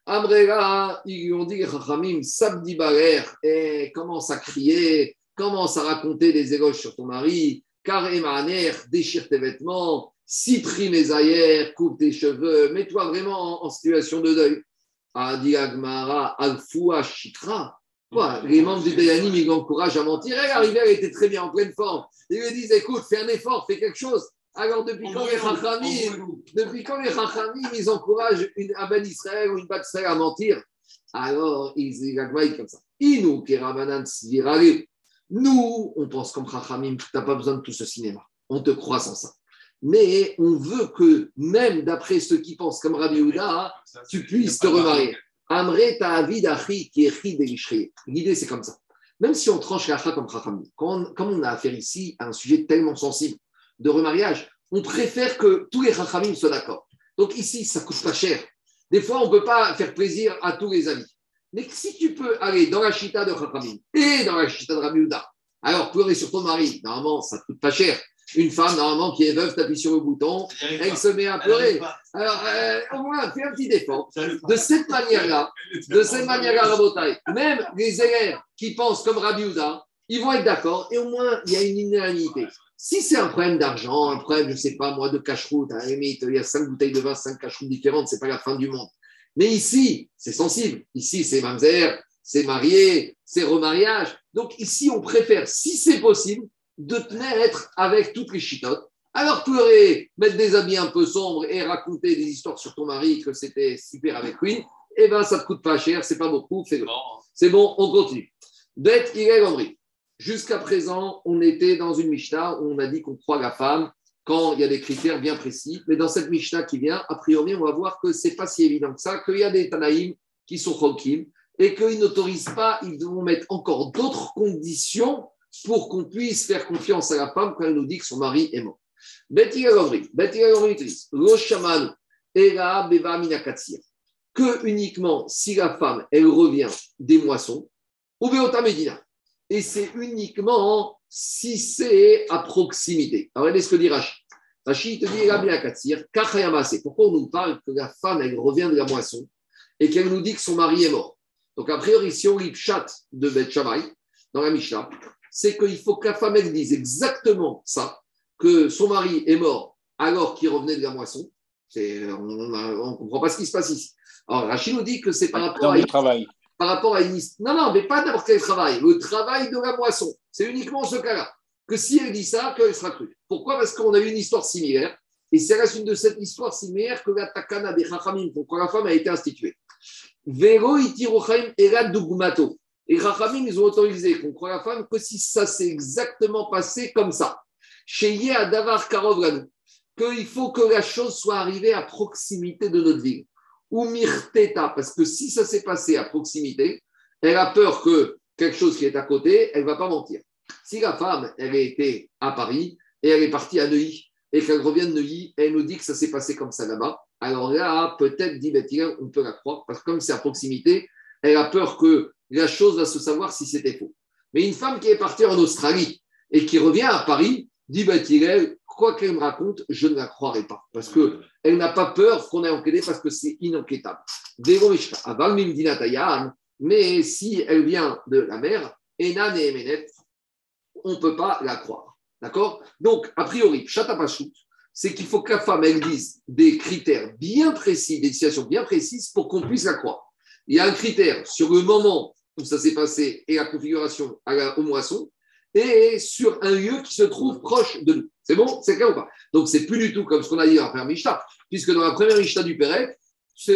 Amrela, ils lui ont dit, les Chachamim, Sabdi Barer, et commence à crier, commence à raconter des éloges sur ton mari, car Emaner, déchire tes vêtements, citri mes ailleurs, coupe tes cheveux, mets-toi vraiment en, situation de deuil. Adi Agmara, Alfoua Shikra. Quoi, les membres du Dayanim, ils l'encouragent à mentir. Elle arrivée, elle était très bien, en pleine forme. Ils lui disent, écoute, fais un effort, fais quelque chose. Alors, depuis quand les Chachamim, depuis quand les Chachamim, ils encouragent une, un Ben Israël ou une Bat Israël à mentir? Alors, ils ils comme ça. Inou. Nous, on pense comme Chachamim, tu n'as pas besoin de tout ce cinéma. On te croit sans ça. Mais on veut que, même d'après ceux qui pensent comme Rabbi Houda, tu puisses te remarier. Amre ta'avid achi qui est. L'idée, c'est comme ça. Même si on tranche la comme Chachamim, quand on- comme on a affaire ici à un sujet tellement sensible de remariage, on préfère que tous les Chachamim soient d'accord. Donc ici, ça coûte pas cher. Des fois, on ne peut pas faire plaisir à tous les amis. Mais si tu peux aller dans la chita de Chachamim et dans la chita de Rabbi alors pleurer sur ton mari, normalement, ça ne coûte pas cher. Une femme, normalement, qui est veuve, t'appuies sur le bouton, elle se met à pleurer. Alors, euh, au moins, fais un petit effort. De cette manière-là, de cette manière-là, Rabotai, même les élèves qui pensent comme Rabbi Houda, ils vont être d'accord et au moins, il y a une unanimité. Si c'est un problème d'argent, un problème, je ne sais pas moi, de cache-route, à la limite, il y a cinq bouteilles de vin, cinq cache-routes différentes, c'est pas la fin du monde. Mais ici, c'est sensible. Ici, c'est mamzer, c'est marié, c'est remariage. Donc ici, on préfère, si c'est possible, de te mettre avec toutes les chitotes. Alors pleurer, mettre des habits un peu sombres et raconter des histoires sur ton mari que c'était super avec lui, eh ben ça te coûte pas cher, c'est pas beaucoup, fais-le. C'est bon, on continue. Bête, il est. Jusqu'à présent, on était dans une Mishnah où on a dit qu'on croit la femme quand il y a des critères bien précis. Mais dans cette Mishnah qui vient, a priori, on va voir que c'est pas si évident que ça, qu'il y a des Tanaïm qui sont Chokim et qu'ils n'autorisent pas, ils devront mettre encore d'autres conditions pour qu'on puisse faire confiance à la femme quand elle nous dit que son mari est mort. Que uniquement si la femme, elle revient des moissons, ou Beota Medina. Et c'est uniquement si c'est à proximité. Alors, regardez ce que dit Rachid. Rachid te dit. Pourquoi on nous parle que la femme, elle revient de la moisson et qu'elle nous dit que son mari est mort Donc, a priori, si on lit chat de Beth Shammai, dans la Mishnah, c'est qu'il faut que la femme, elle dise exactement ça, que son mari est mort alors qu'il revenait de la moisson. On ne comprend pas ce qui se passe ici. Alors, Rachid nous dit que c'est par rapport Dans à travail. par rapport à une Non, non, mais pas n'importe quel travail. Le travail de la moisson. C'est uniquement ce cas-là. Que si elle dit ça, qu'elle sera crue. Pourquoi? Parce qu'on a eu une histoire similaire. Et c'est reste une de cette histoire similaire que la takana des chachamim, pourquoi la femme a été instituée. Vero itirochaim era dugmato. Et chachamim, ils ont autorisé qu'on croit la femme que si ça s'est exactement passé comme ça. Chez à Davar Karov Lanu. Qu'il faut que la chose soit arrivée à proximité de notre ville ou mirteta, parce que si ça s'est passé à proximité, elle a peur que quelque chose qui est à côté, elle ne va pas mentir. Si la femme, elle a été à Paris et elle est partie à Neuilly, et qu'elle revient de Neuilly, elle nous dit que ça s'est passé comme ça là-bas, alors là, peut-être, dit on peut la croire, parce que comme c'est à proximité, elle a peur que la chose va se savoir si c'était faux. Mais une femme qui est partie en Australie et qui revient à Paris, dit Bethilel, quoi qu'elle me raconte, je ne la croirai pas, parce que elle n'a pas peur qu'on ait enquêté parce que c'est inenquêtable. Mais si elle vient de la mer, et on ne peut pas la croire. D'accord? Donc, a priori, Chatapachut, c'est qu'il faut que la femme, elle dise des critères bien précis, des situations bien précises pour qu'on puisse la croire. Il y a un critère sur le moment où ça s'est passé et la configuration à la, au moisson, et sur un lieu qui se trouve proche de nous. C'est bon? C'est clair ou pas? Donc, c'est plus du tout comme ce qu'on a dit dans la première Mishnah, puisque dans la première Mishnah du Pérec,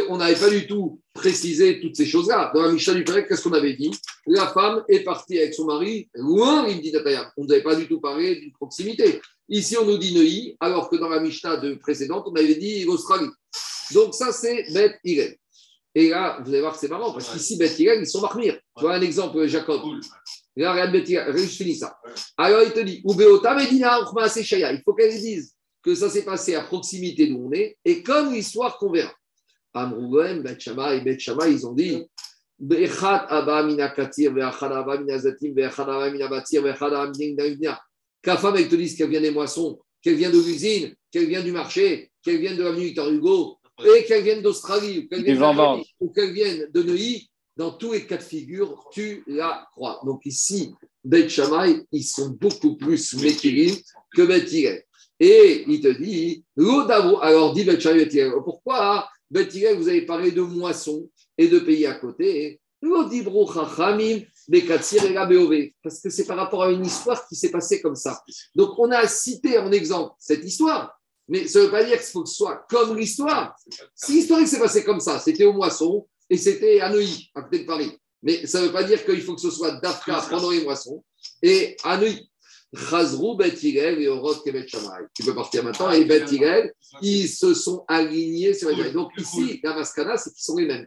on n'avait pas du tout précisé toutes ces choses-là. Dans la Mishnah du Pérec, qu'est-ce qu'on avait dit? La femme est partie avec son mari loin, il dit On n'avait pas du tout parlé d'une proximité. Ici, on nous dit Neuilly, alors que dans la Mishnah de précédente, on avait dit Australie. Donc, ça, c'est Beth Irel. Et là, vous allez voir que c'est marrant, parce qu'ici, Beth ils sont marmir. Tu vois un exemple, Jacob. Là, regarde Beth je finis ça. Alors, il te dit Il faut qu'elle dise que ça s'est passé à proximité d'où on est, et comme l'histoire qu'on verra. Beth Shama et Beth Shama, ils ont dit Qu'à femme, elle te dise qu'elle vient des moissons, qu'elle vient de l'usine, qu'elle vient du marché, qu'elle vient de l'avenue Victor Hugo, et qu'elle vienne d'Australie, ou qu'elle vienne, de Neuilly, dans tous les cas de figure, tu la crois. Donc ici, Beth Shammai, ils sont beaucoup plus métiers que Beth Et il te dit, alors dit Beth Shammai, pourquoi Beth vous avez parlé de moisson et de pays à côté? Parce que c'est par rapport à une histoire qui s'est passée comme ça. Donc, on a cité en exemple cette histoire, mais ça ne veut pas dire qu'il faut que ce soit comme l'histoire. Si l'histoire s'est passée comme ça, c'était au Moisson et c'était à Neuilly, à côté de Paris. Mais ça ne veut pas dire qu'il faut que ce soit d'Afka pendant les moissons et à Neuilly. Chazrou, Bet et Orod, Kemet Tu peux partir maintenant. Et Bet ils se sont alignés sur les Donc ici, la Maskana, c'est qu'ils sont les mêmes.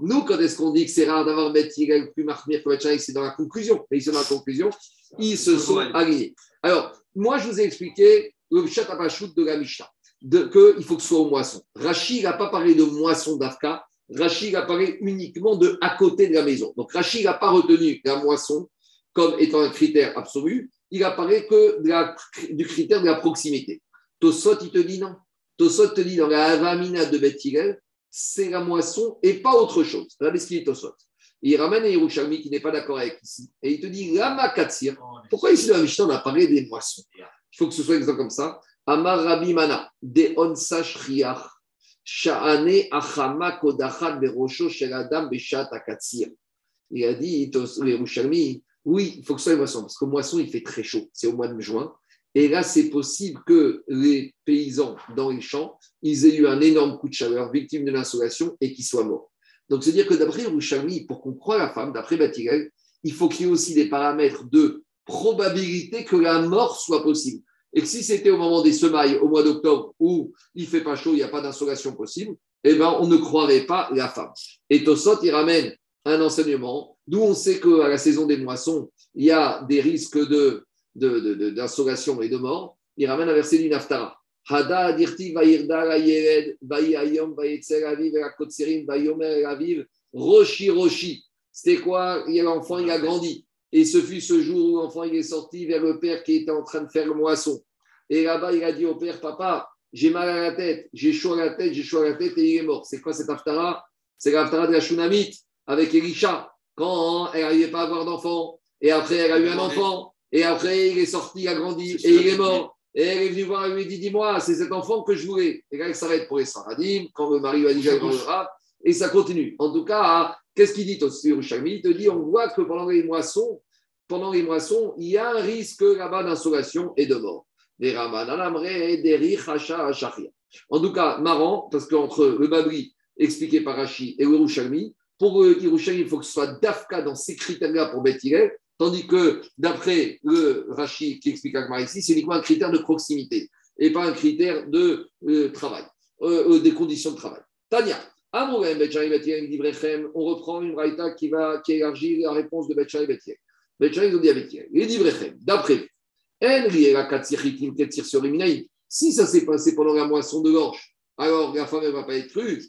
Nous, quand est-ce qu'on dit que c'est rare d'avoir Bet plus Mahmir que C'est dans la conclusion. Et ils sont dans la conclusion. Ils se sont alignés. Alors, moi, je vous ai expliqué le Chatapachout de la Mishnah, qu'il faut que ce soit au moisson. Rachid n'a pas parlé de moisson d'Afka, Rachid a parlé uniquement de à côté de la maison. Donc Rachid n'a pas retenu la moisson comme étant un critère absolu, il apparaît que du critère de la proximité. Tosot, il te dit non. Tosot te dit dans la Avamina de Bethilel, c'est la moisson et pas autre chose. Regardez ce qu'il dit Tosot. Il ramène Yerushalmi qui n'est pas d'accord avec ici. Et il te dit Lama Katsir. Pourquoi ici dans la Mishnah on a parlé des moissons? Il faut que ce soit exact comme ça. Amar Rabbi Mana, de onsa shriach, sha'ane achama kodachat berosho sheladam beshat akatsir. Il a dit, oui, il faut que ce soit une moisson, parce qu'au moisson, il fait très chaud, c'est au mois de juin. Et là, c'est possible que les paysans dans les champs, ils aient eu un énorme coup de chaleur, victime de l'insolation, et qu'ils soient morts. Donc, c'est-à-dire que d'après Rouchami, pour qu'on croie la femme, d'après Batirel, il faut qu'il y ait aussi des paramètres de probabilité que la mort soit possible. Et que si c'était au moment des semailles, au mois d'octobre, où il fait pas chaud, il n'y a pas d'insolation possible, eh ben, on ne croirait pas la femme. Et Tosot, il ramène un enseignement, d'où on sait qu'à la saison des moissons, il y a des risques de, d'insolation et de mort. Il ramène un verset du Naftara. Hada dirti vayirda vayayom vayetzer aviv aviv roshi roshi. C'était quoi? L'enfant, il a grandi. Et ce fut ce jour où l'enfant il est sorti vers le père qui était en train de faire le moisson. Et là-bas, il a dit au père, papa, j'ai mal à la tête, j'ai chaud à la tête, j'ai chaud à la tête et il est mort. C'est quoi cet aftara? C'est l'aftara de la Shunamite avec Elisha, quand elle n'arrivait pas à avoir d'enfant. Et après, elle a eu un enfant. Et après, il est sorti, il a grandi et il est mort. Et elle est venue voir, elle lui dit Dis-moi, c'est cet enfant que je voulais. Et là, elle s'arrête pour les Saradim, quand le mari va dire Et ça continue. En tout cas, qu'est-ce qu'il dit au Il te dit On voit que pendant les moissons, pendant les moissons, il y a un risque là-bas d'insolation et de mort. En tout cas, marrant, parce qu'entre le Babri expliqué par Rashi et le pour le il faut que ce soit Dafka dans ces critères-là pour Bethilel, tandis que d'après le Rashi qui explique à ici, c'est uniquement un critère de proximité et pas un critère de euh, travail, euh, euh, des conditions de travail. Tania, on reprend une raïta qui va qui élargit la réponse de Betchari Bethilel. Betchari, ils ont dit à les Divrechem, d'après, si ça s'est passé pendant la moisson de l'orge, alors la femme ne va pas être crue.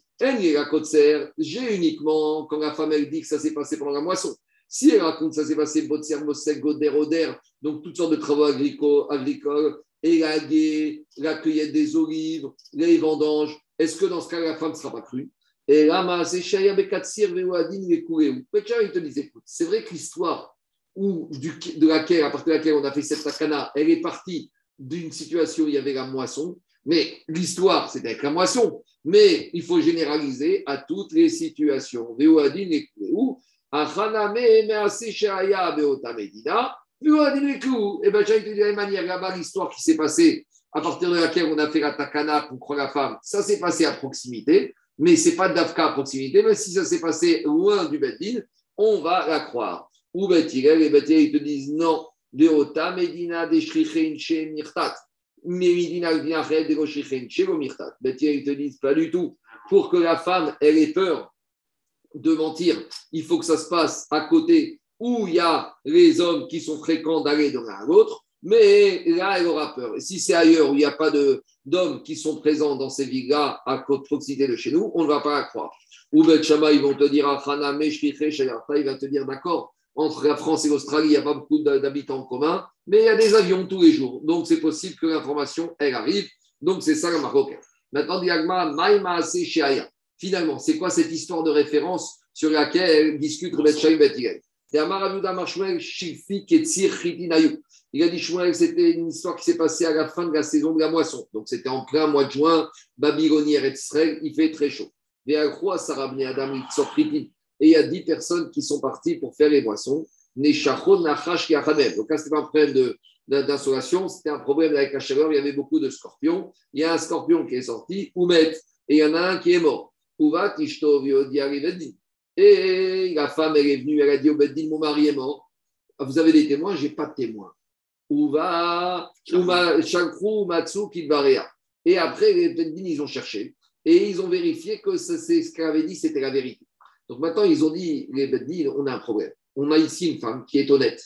J'ai uniquement quand la femme elle dit que ça s'est passé pendant la moisson. Si elle raconte que ça s'est passé Botser, Goder, Oder, donc toutes sortes de travaux agricoles élaguer, la cueillette des olives, les vendanges, est-ce que dans ce cas la femme ne sera pas crue? Et là, Shaya Veouadin, il te dit écoute, c'est vrai que l'histoire de laquelle, à partir de laquelle on a fait cette takana, elle est partie d'une situation où il y avait la moisson, mais l'histoire, c'est avec la moisson. Mais il faut généraliser à toutes les situations. Achaname mease sheaya beota medina. Plus on dit Et ben, j'ai dit de la même manière, là-bas, l'histoire qui s'est passée, à partir de laquelle on a fait la takana pour croire la femme, ça s'est passé à proximité, mais ce n'est pas d'Afka à proximité, mais si ça s'est passé loin du Beddin, on va la croire. Ou les Betirel, ils te disent non, Deota Medina de Shrichen Mirtat. Medina de Shrichen Mirtat. Betirel, ils te disent pas du tout. Pour que la femme, elle ait peur de mentir, il faut que ça se passe à côté où il y a les hommes qui sont fréquents d'aller de l'un à l'autre, mais là, elle aura peur. Et si c'est ailleurs où il n'y a pas d'hommes qui sont présents dans ces villes-là, à proximité de chez nous, on ne va pas la croire. Ou Bet ils vont te dire, il va te dire, d'accord, entre la France et l'Australie, il n'y a pas beaucoup d'habitants en commun, mais il y a des avions tous les jours. Donc, c'est possible que l'information, elle arrive. Donc, c'est ça le marocain. Maintenant, Diagma, Maïma Finalement, c'est quoi cette histoire de référence sur laquelle discute Bet il a dit Shmuel, c'était une histoire qui s'est passée à la fin de la saison de la moisson. Donc c'était en plein mois de juin, Babylonière et Israël, il fait très chaud. Et il y a dix personnes qui sont parties pour faire les moissons. Donc là, c'était pas un problème d'insolation, c'était un problème avec la chaleur. Il y avait beaucoup de scorpions. Il y a un scorpion qui est sorti, Oumet, et il y en a un qui est mort. Uvat, et la femme, elle est venue, elle a dit au Beddin, mon mari est mort. Vous avez des témoins? Je n'ai pas de témoins. Ou va, Chakrou, Matsu, Kidbarea. Et après, les Beddin, ils ont cherché. Et ils ont vérifié que ce qu'elle avait dit, c'était la vérité. Donc maintenant, ils ont dit, les Beddin, on a un problème. On a ici une femme qui est honnête.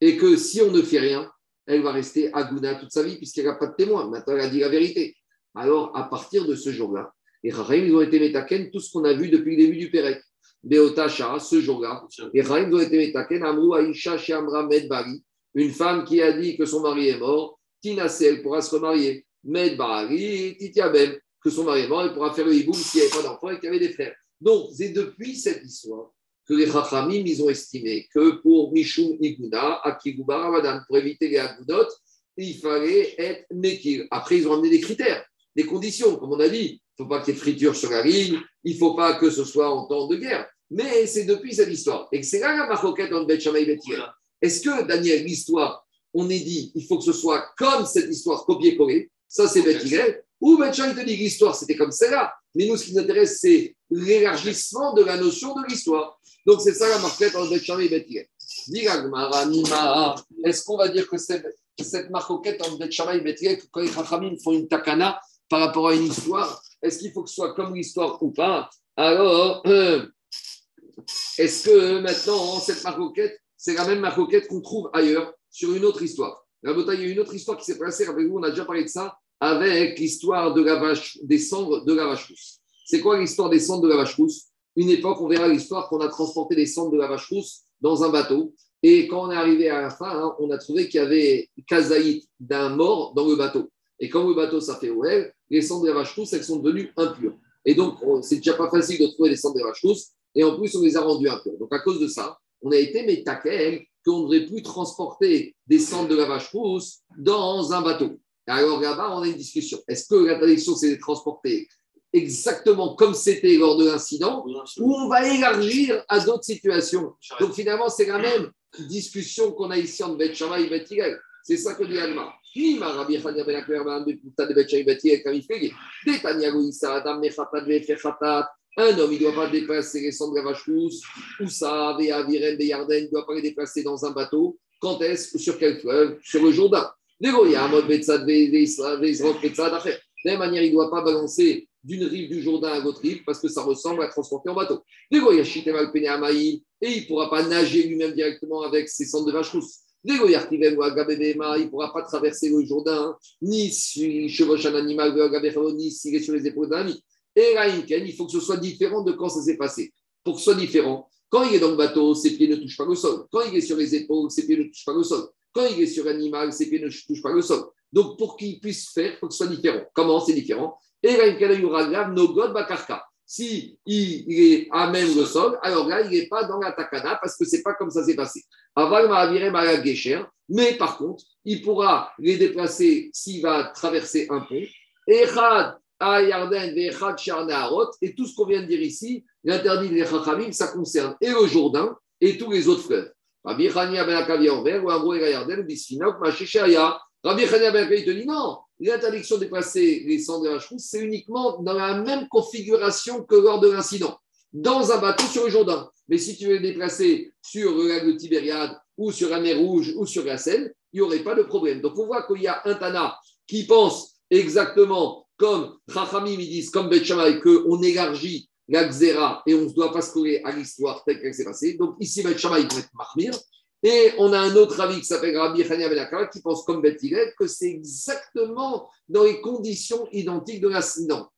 Et que si on ne fait rien, elle va rester à Gouna toute sa vie, puisqu'elle n'a pas de témoins. Maintenant, elle a dit la vérité. Alors, à partir de ce jour-là, les Rahim, ils ont été métaken, tout ce qu'on a vu depuis le début du Pérec. Beotacha, ce jour-là, et Chaim été Amrou Aisha Shamra Medbari, une femme qui a dit que son mari est mort, Tinasel pourra se remarier, Medbari, Titiabem, que son mari est mort, elle pourra faire le hiboum s'il n'y avait pas d'enfant et qu'il y avait des frères. Donc, c'est depuis cette histoire que les Chachamim, ils ont estimé que pour Mishum Iguna, Akiguba Ramadan, pour éviter les Agudot, il fallait être Mekir. Après, ils ont amené des critères, des conditions, comme on a dit. Il ne faut pas qu'il y ait friture sur la ligne, il ne faut pas que ce soit en temps de guerre. Mais c'est depuis cette histoire. Et c'est là la maroquette entre Bet et Est-ce que, Daniel, l'histoire, on est dit, il faut que ce soit comme cette histoire, copier-coller Ça, c'est Bet Ou Bet te dit l'histoire, c'était comme celle-là. Mais nous, ce qui nous intéresse, c'est l'élargissement de la notion de l'histoire. Donc, c'est ça la marquette entre Bet et Bet Est-ce qu'on va dire que cette, cette marquette entre Bet et Bet quand les Chachamim font une takana par rapport à une histoire, est-ce qu'il faut que ce soit comme l'histoire ou pas? Alors, euh, est-ce que maintenant, cette maroquette, c'est la même maroquette qu'on trouve ailleurs sur une autre histoire? La il y a une autre histoire qui s'est passée avec vous, on a déjà parlé de ça, avec l'histoire de la vache, des cendres de la vache rousse. C'est quoi l'histoire des cendres de la vache rousse? Une époque, on verra l'histoire qu'on a transporté des cendres de la vache rousse dans un bateau. Et quand on est arrivé à la fin, hein, on a trouvé qu'il y avait kazaït d'un mort dans le bateau. Et quand le bateau s'est fait ouais, les cendres de la vache rousse, elles sont devenues impures. Et donc, c'est déjà pas facile de trouver les cendres de la vache rousse et en plus, on les a rendus impurs. Donc, à cause de ça, on a été métaquel qu'on ne devrait plus transporter des cendres de la vache rousse dans un bateau. alors là-bas, on a une discussion. Est-ce que l'interdiction, c'est de transporter exactement comme c'était lors de l'incident, ou on va élargir à d'autres situations? Donc finalement, c'est la même discussion qu'on a ici entre Bet et Bet C'est ça que dit Alma. Un homme, il ne doit pas déplacer les cendres de vache rousse, ou ça, Virem, Yarden, il ne doit pas les déplacer dans un bateau. Quand est-ce Sur quel fleuve? Sur le Jourdain. De la même manière, il ne doit pas balancer d'une rive du Jourdain à l'autre rive parce que ça ressemble à transporter en bateau. Et il ne pourra pas nager lui-même directement avec ses cendres de vache rousse. Il ne pourra pas traverser le Jourdain, ni s'il chevauche un animal, ni s'il sur les épaules d'un ami. Et là, il faut que ce soit différent de quand ça s'est passé. Pour que ce soit différent, quand il est dans le bateau, ses pieds ne touchent pas le sol. Quand il est sur les épaules, ses pieds ne touchent pas le sol. Quand il est sur l'animal, ses pieds ne touchent pas le sol. Donc, pour qu'il puisse faire, il faut que ce soit différent. Comment c'est différent? Et là, il no god bakarka. Si il est à même le sol, alors là, il n'est pas dans la takana parce que ce n'est pas comme ça s'est passé. Aval mais par contre, il pourra les déplacer s'il va traverser un pont. Et et tout ce qu'on vient de dire ici, l'interdit des Chachamim, ça concerne et le Jourdain et tous les autres fleuves. Rabbi Chania ben Akavi en vert, ou Amro et Yarden, Bisfinok, Machishaya. Rabbi Chania ben Akavi te dit non, l'interdiction de déplacer les cendres chrousse, c'est uniquement dans la même configuration que lors de l'incident, dans un bateau sur le Jourdain. Mais si tu veux déplacer sur le lac de Tibériade ou sur la mer Rouge ou sur la Seine, il n'y aurait pas de problème. Donc on voit qu'il y a un Tana qui pense exactement comme Chachamim, ils disent, comme Bet Shammai, qu'on élargit la Xéra et on ne doit pas se coller à l'histoire telle qu'elle s'est passée. Donc ici, Bet Shammai doit être Mahmir. Et on a un autre avis qui s'appelle Rabbi Chania Ben qui pense comme Bet que c'est exactement dans les conditions identiques de l'accident.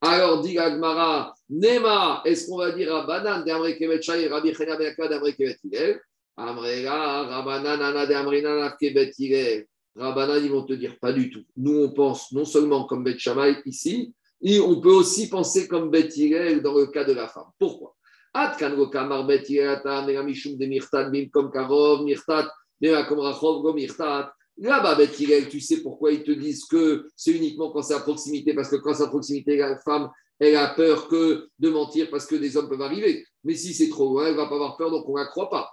Alors, dit Agmara, Nema, est-ce qu'on va dire à Banan d'Amre Kevet Shai, Rabbi Chania Ben d'Amre Kevet Hillel Amrega, Rabanan, Ana d'Amrinana Kevet. Rabbanan, ils vont te dire pas du tout. Nous, on pense non seulement comme Beth Shammai ici, et on peut aussi penser comme Beth dans le cas de la femme. Pourquoi? Là-bas, tu sais pourquoi ils te disent que c'est uniquement quand c'est à proximité, parce que quand c'est à proximité, la femme, elle a peur que de mentir parce que des hommes peuvent arriver. Mais si c'est trop loin, elle ne va pas avoir peur, donc on ne la croit pas.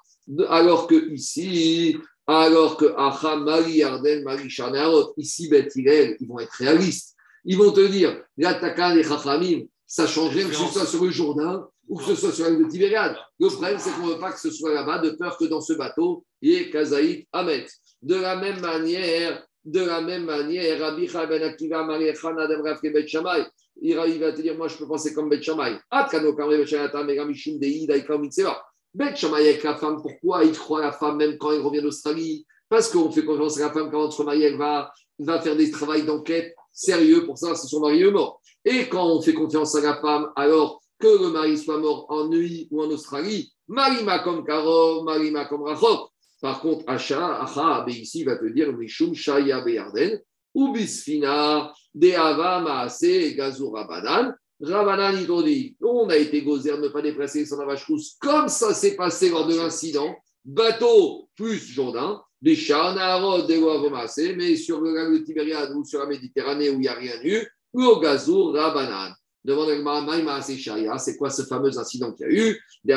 Alors que ici, alors que Acha, Mari, Arden, Mari, Charnerot, ici, Bet ils vont être réalistes. Ils vont te dire, l'attaquant des Chachamim, ça change rien que ce soit sur le Jourdain ou que ce soit sur le Tibériade. Le problème, c'est qu'on ne veut pas que ce soit là-bas, de peur que dans ce bateau, il y ait Kazaït Ahmet. De la même manière, de la même manière, Rabbi Ben Akiva, Marie Chana, Rav Bet Shamay, il va te dire, moi, je peux penser comme Bet Shamay. Kamre, Bet Shamay, Dei, Mitzvah. Bet Shammai avec la femme, pourquoi il croit à la femme même quand elle revient d'Australie? Parce qu'on fait confiance à la femme quand son mari va, va faire des travaux d'enquête sérieux pour ça, si son mari est mort. Et quand on fait confiance à la femme, alors que le mari soit mort en nuit ou en Australie, Marima comme Karov, Marima comme Rachok. Par contre, Acha, Acha, ici, il va te dire Mishum, Shaya, Beyarden, ou Bisfina, Deava, Maase, Gazura, Banan. Ravanan, ils dit on a été gozer ne pas déplacer son avachous comme ça s'est passé lors de l'incident. Bateau plus Jourdain, des charnarod, des massé, mais sur le lac de Tibériade ou sur la Méditerranée où il n'y a rien eu, ou au gazour, Rabanan. Le Maïma c'est quoi ce fameux incident qu'il y a eu? Il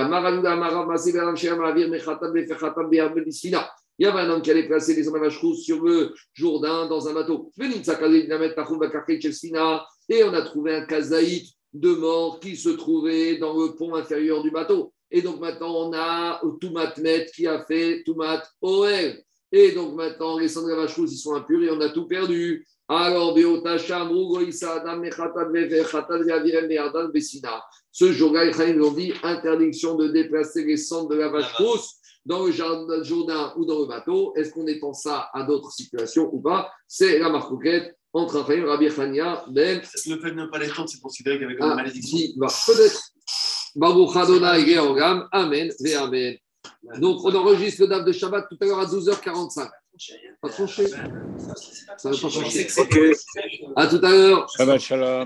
y avait un homme qui allait placer les hommes sur le Jourdain dans un bateau. Et on a trouvé un kazaït de mort qui se trouvait dans le pont inférieur du bateau. Et donc maintenant, on a Toumatmet qui a fait Toumat Oel. Et donc maintenant, les cendres ils sont impurs et on a tout perdu. Alors, ce jour-là, ils ont dit interdiction de déplacer les cendres de la vache rousse dans le jardin ou dans le bateau. Est-ce qu'on étend ça à d'autres situations ou pas? C'est la marcoquette entre Raphaël Rabbi Chania, Ben. Le fait de ne pas les tendre, c'est considéré qu'avec une ah, malédiction. bah, peut-être. Baruch Adonai Georgam, Amen, ve Amen. Donc, on enregistre le DAF de Shabbat tout à l'heure à 12h45. Pas tranché Ça veut pas trancher. Ok. À tout à l'heure. Shabbat Shalom.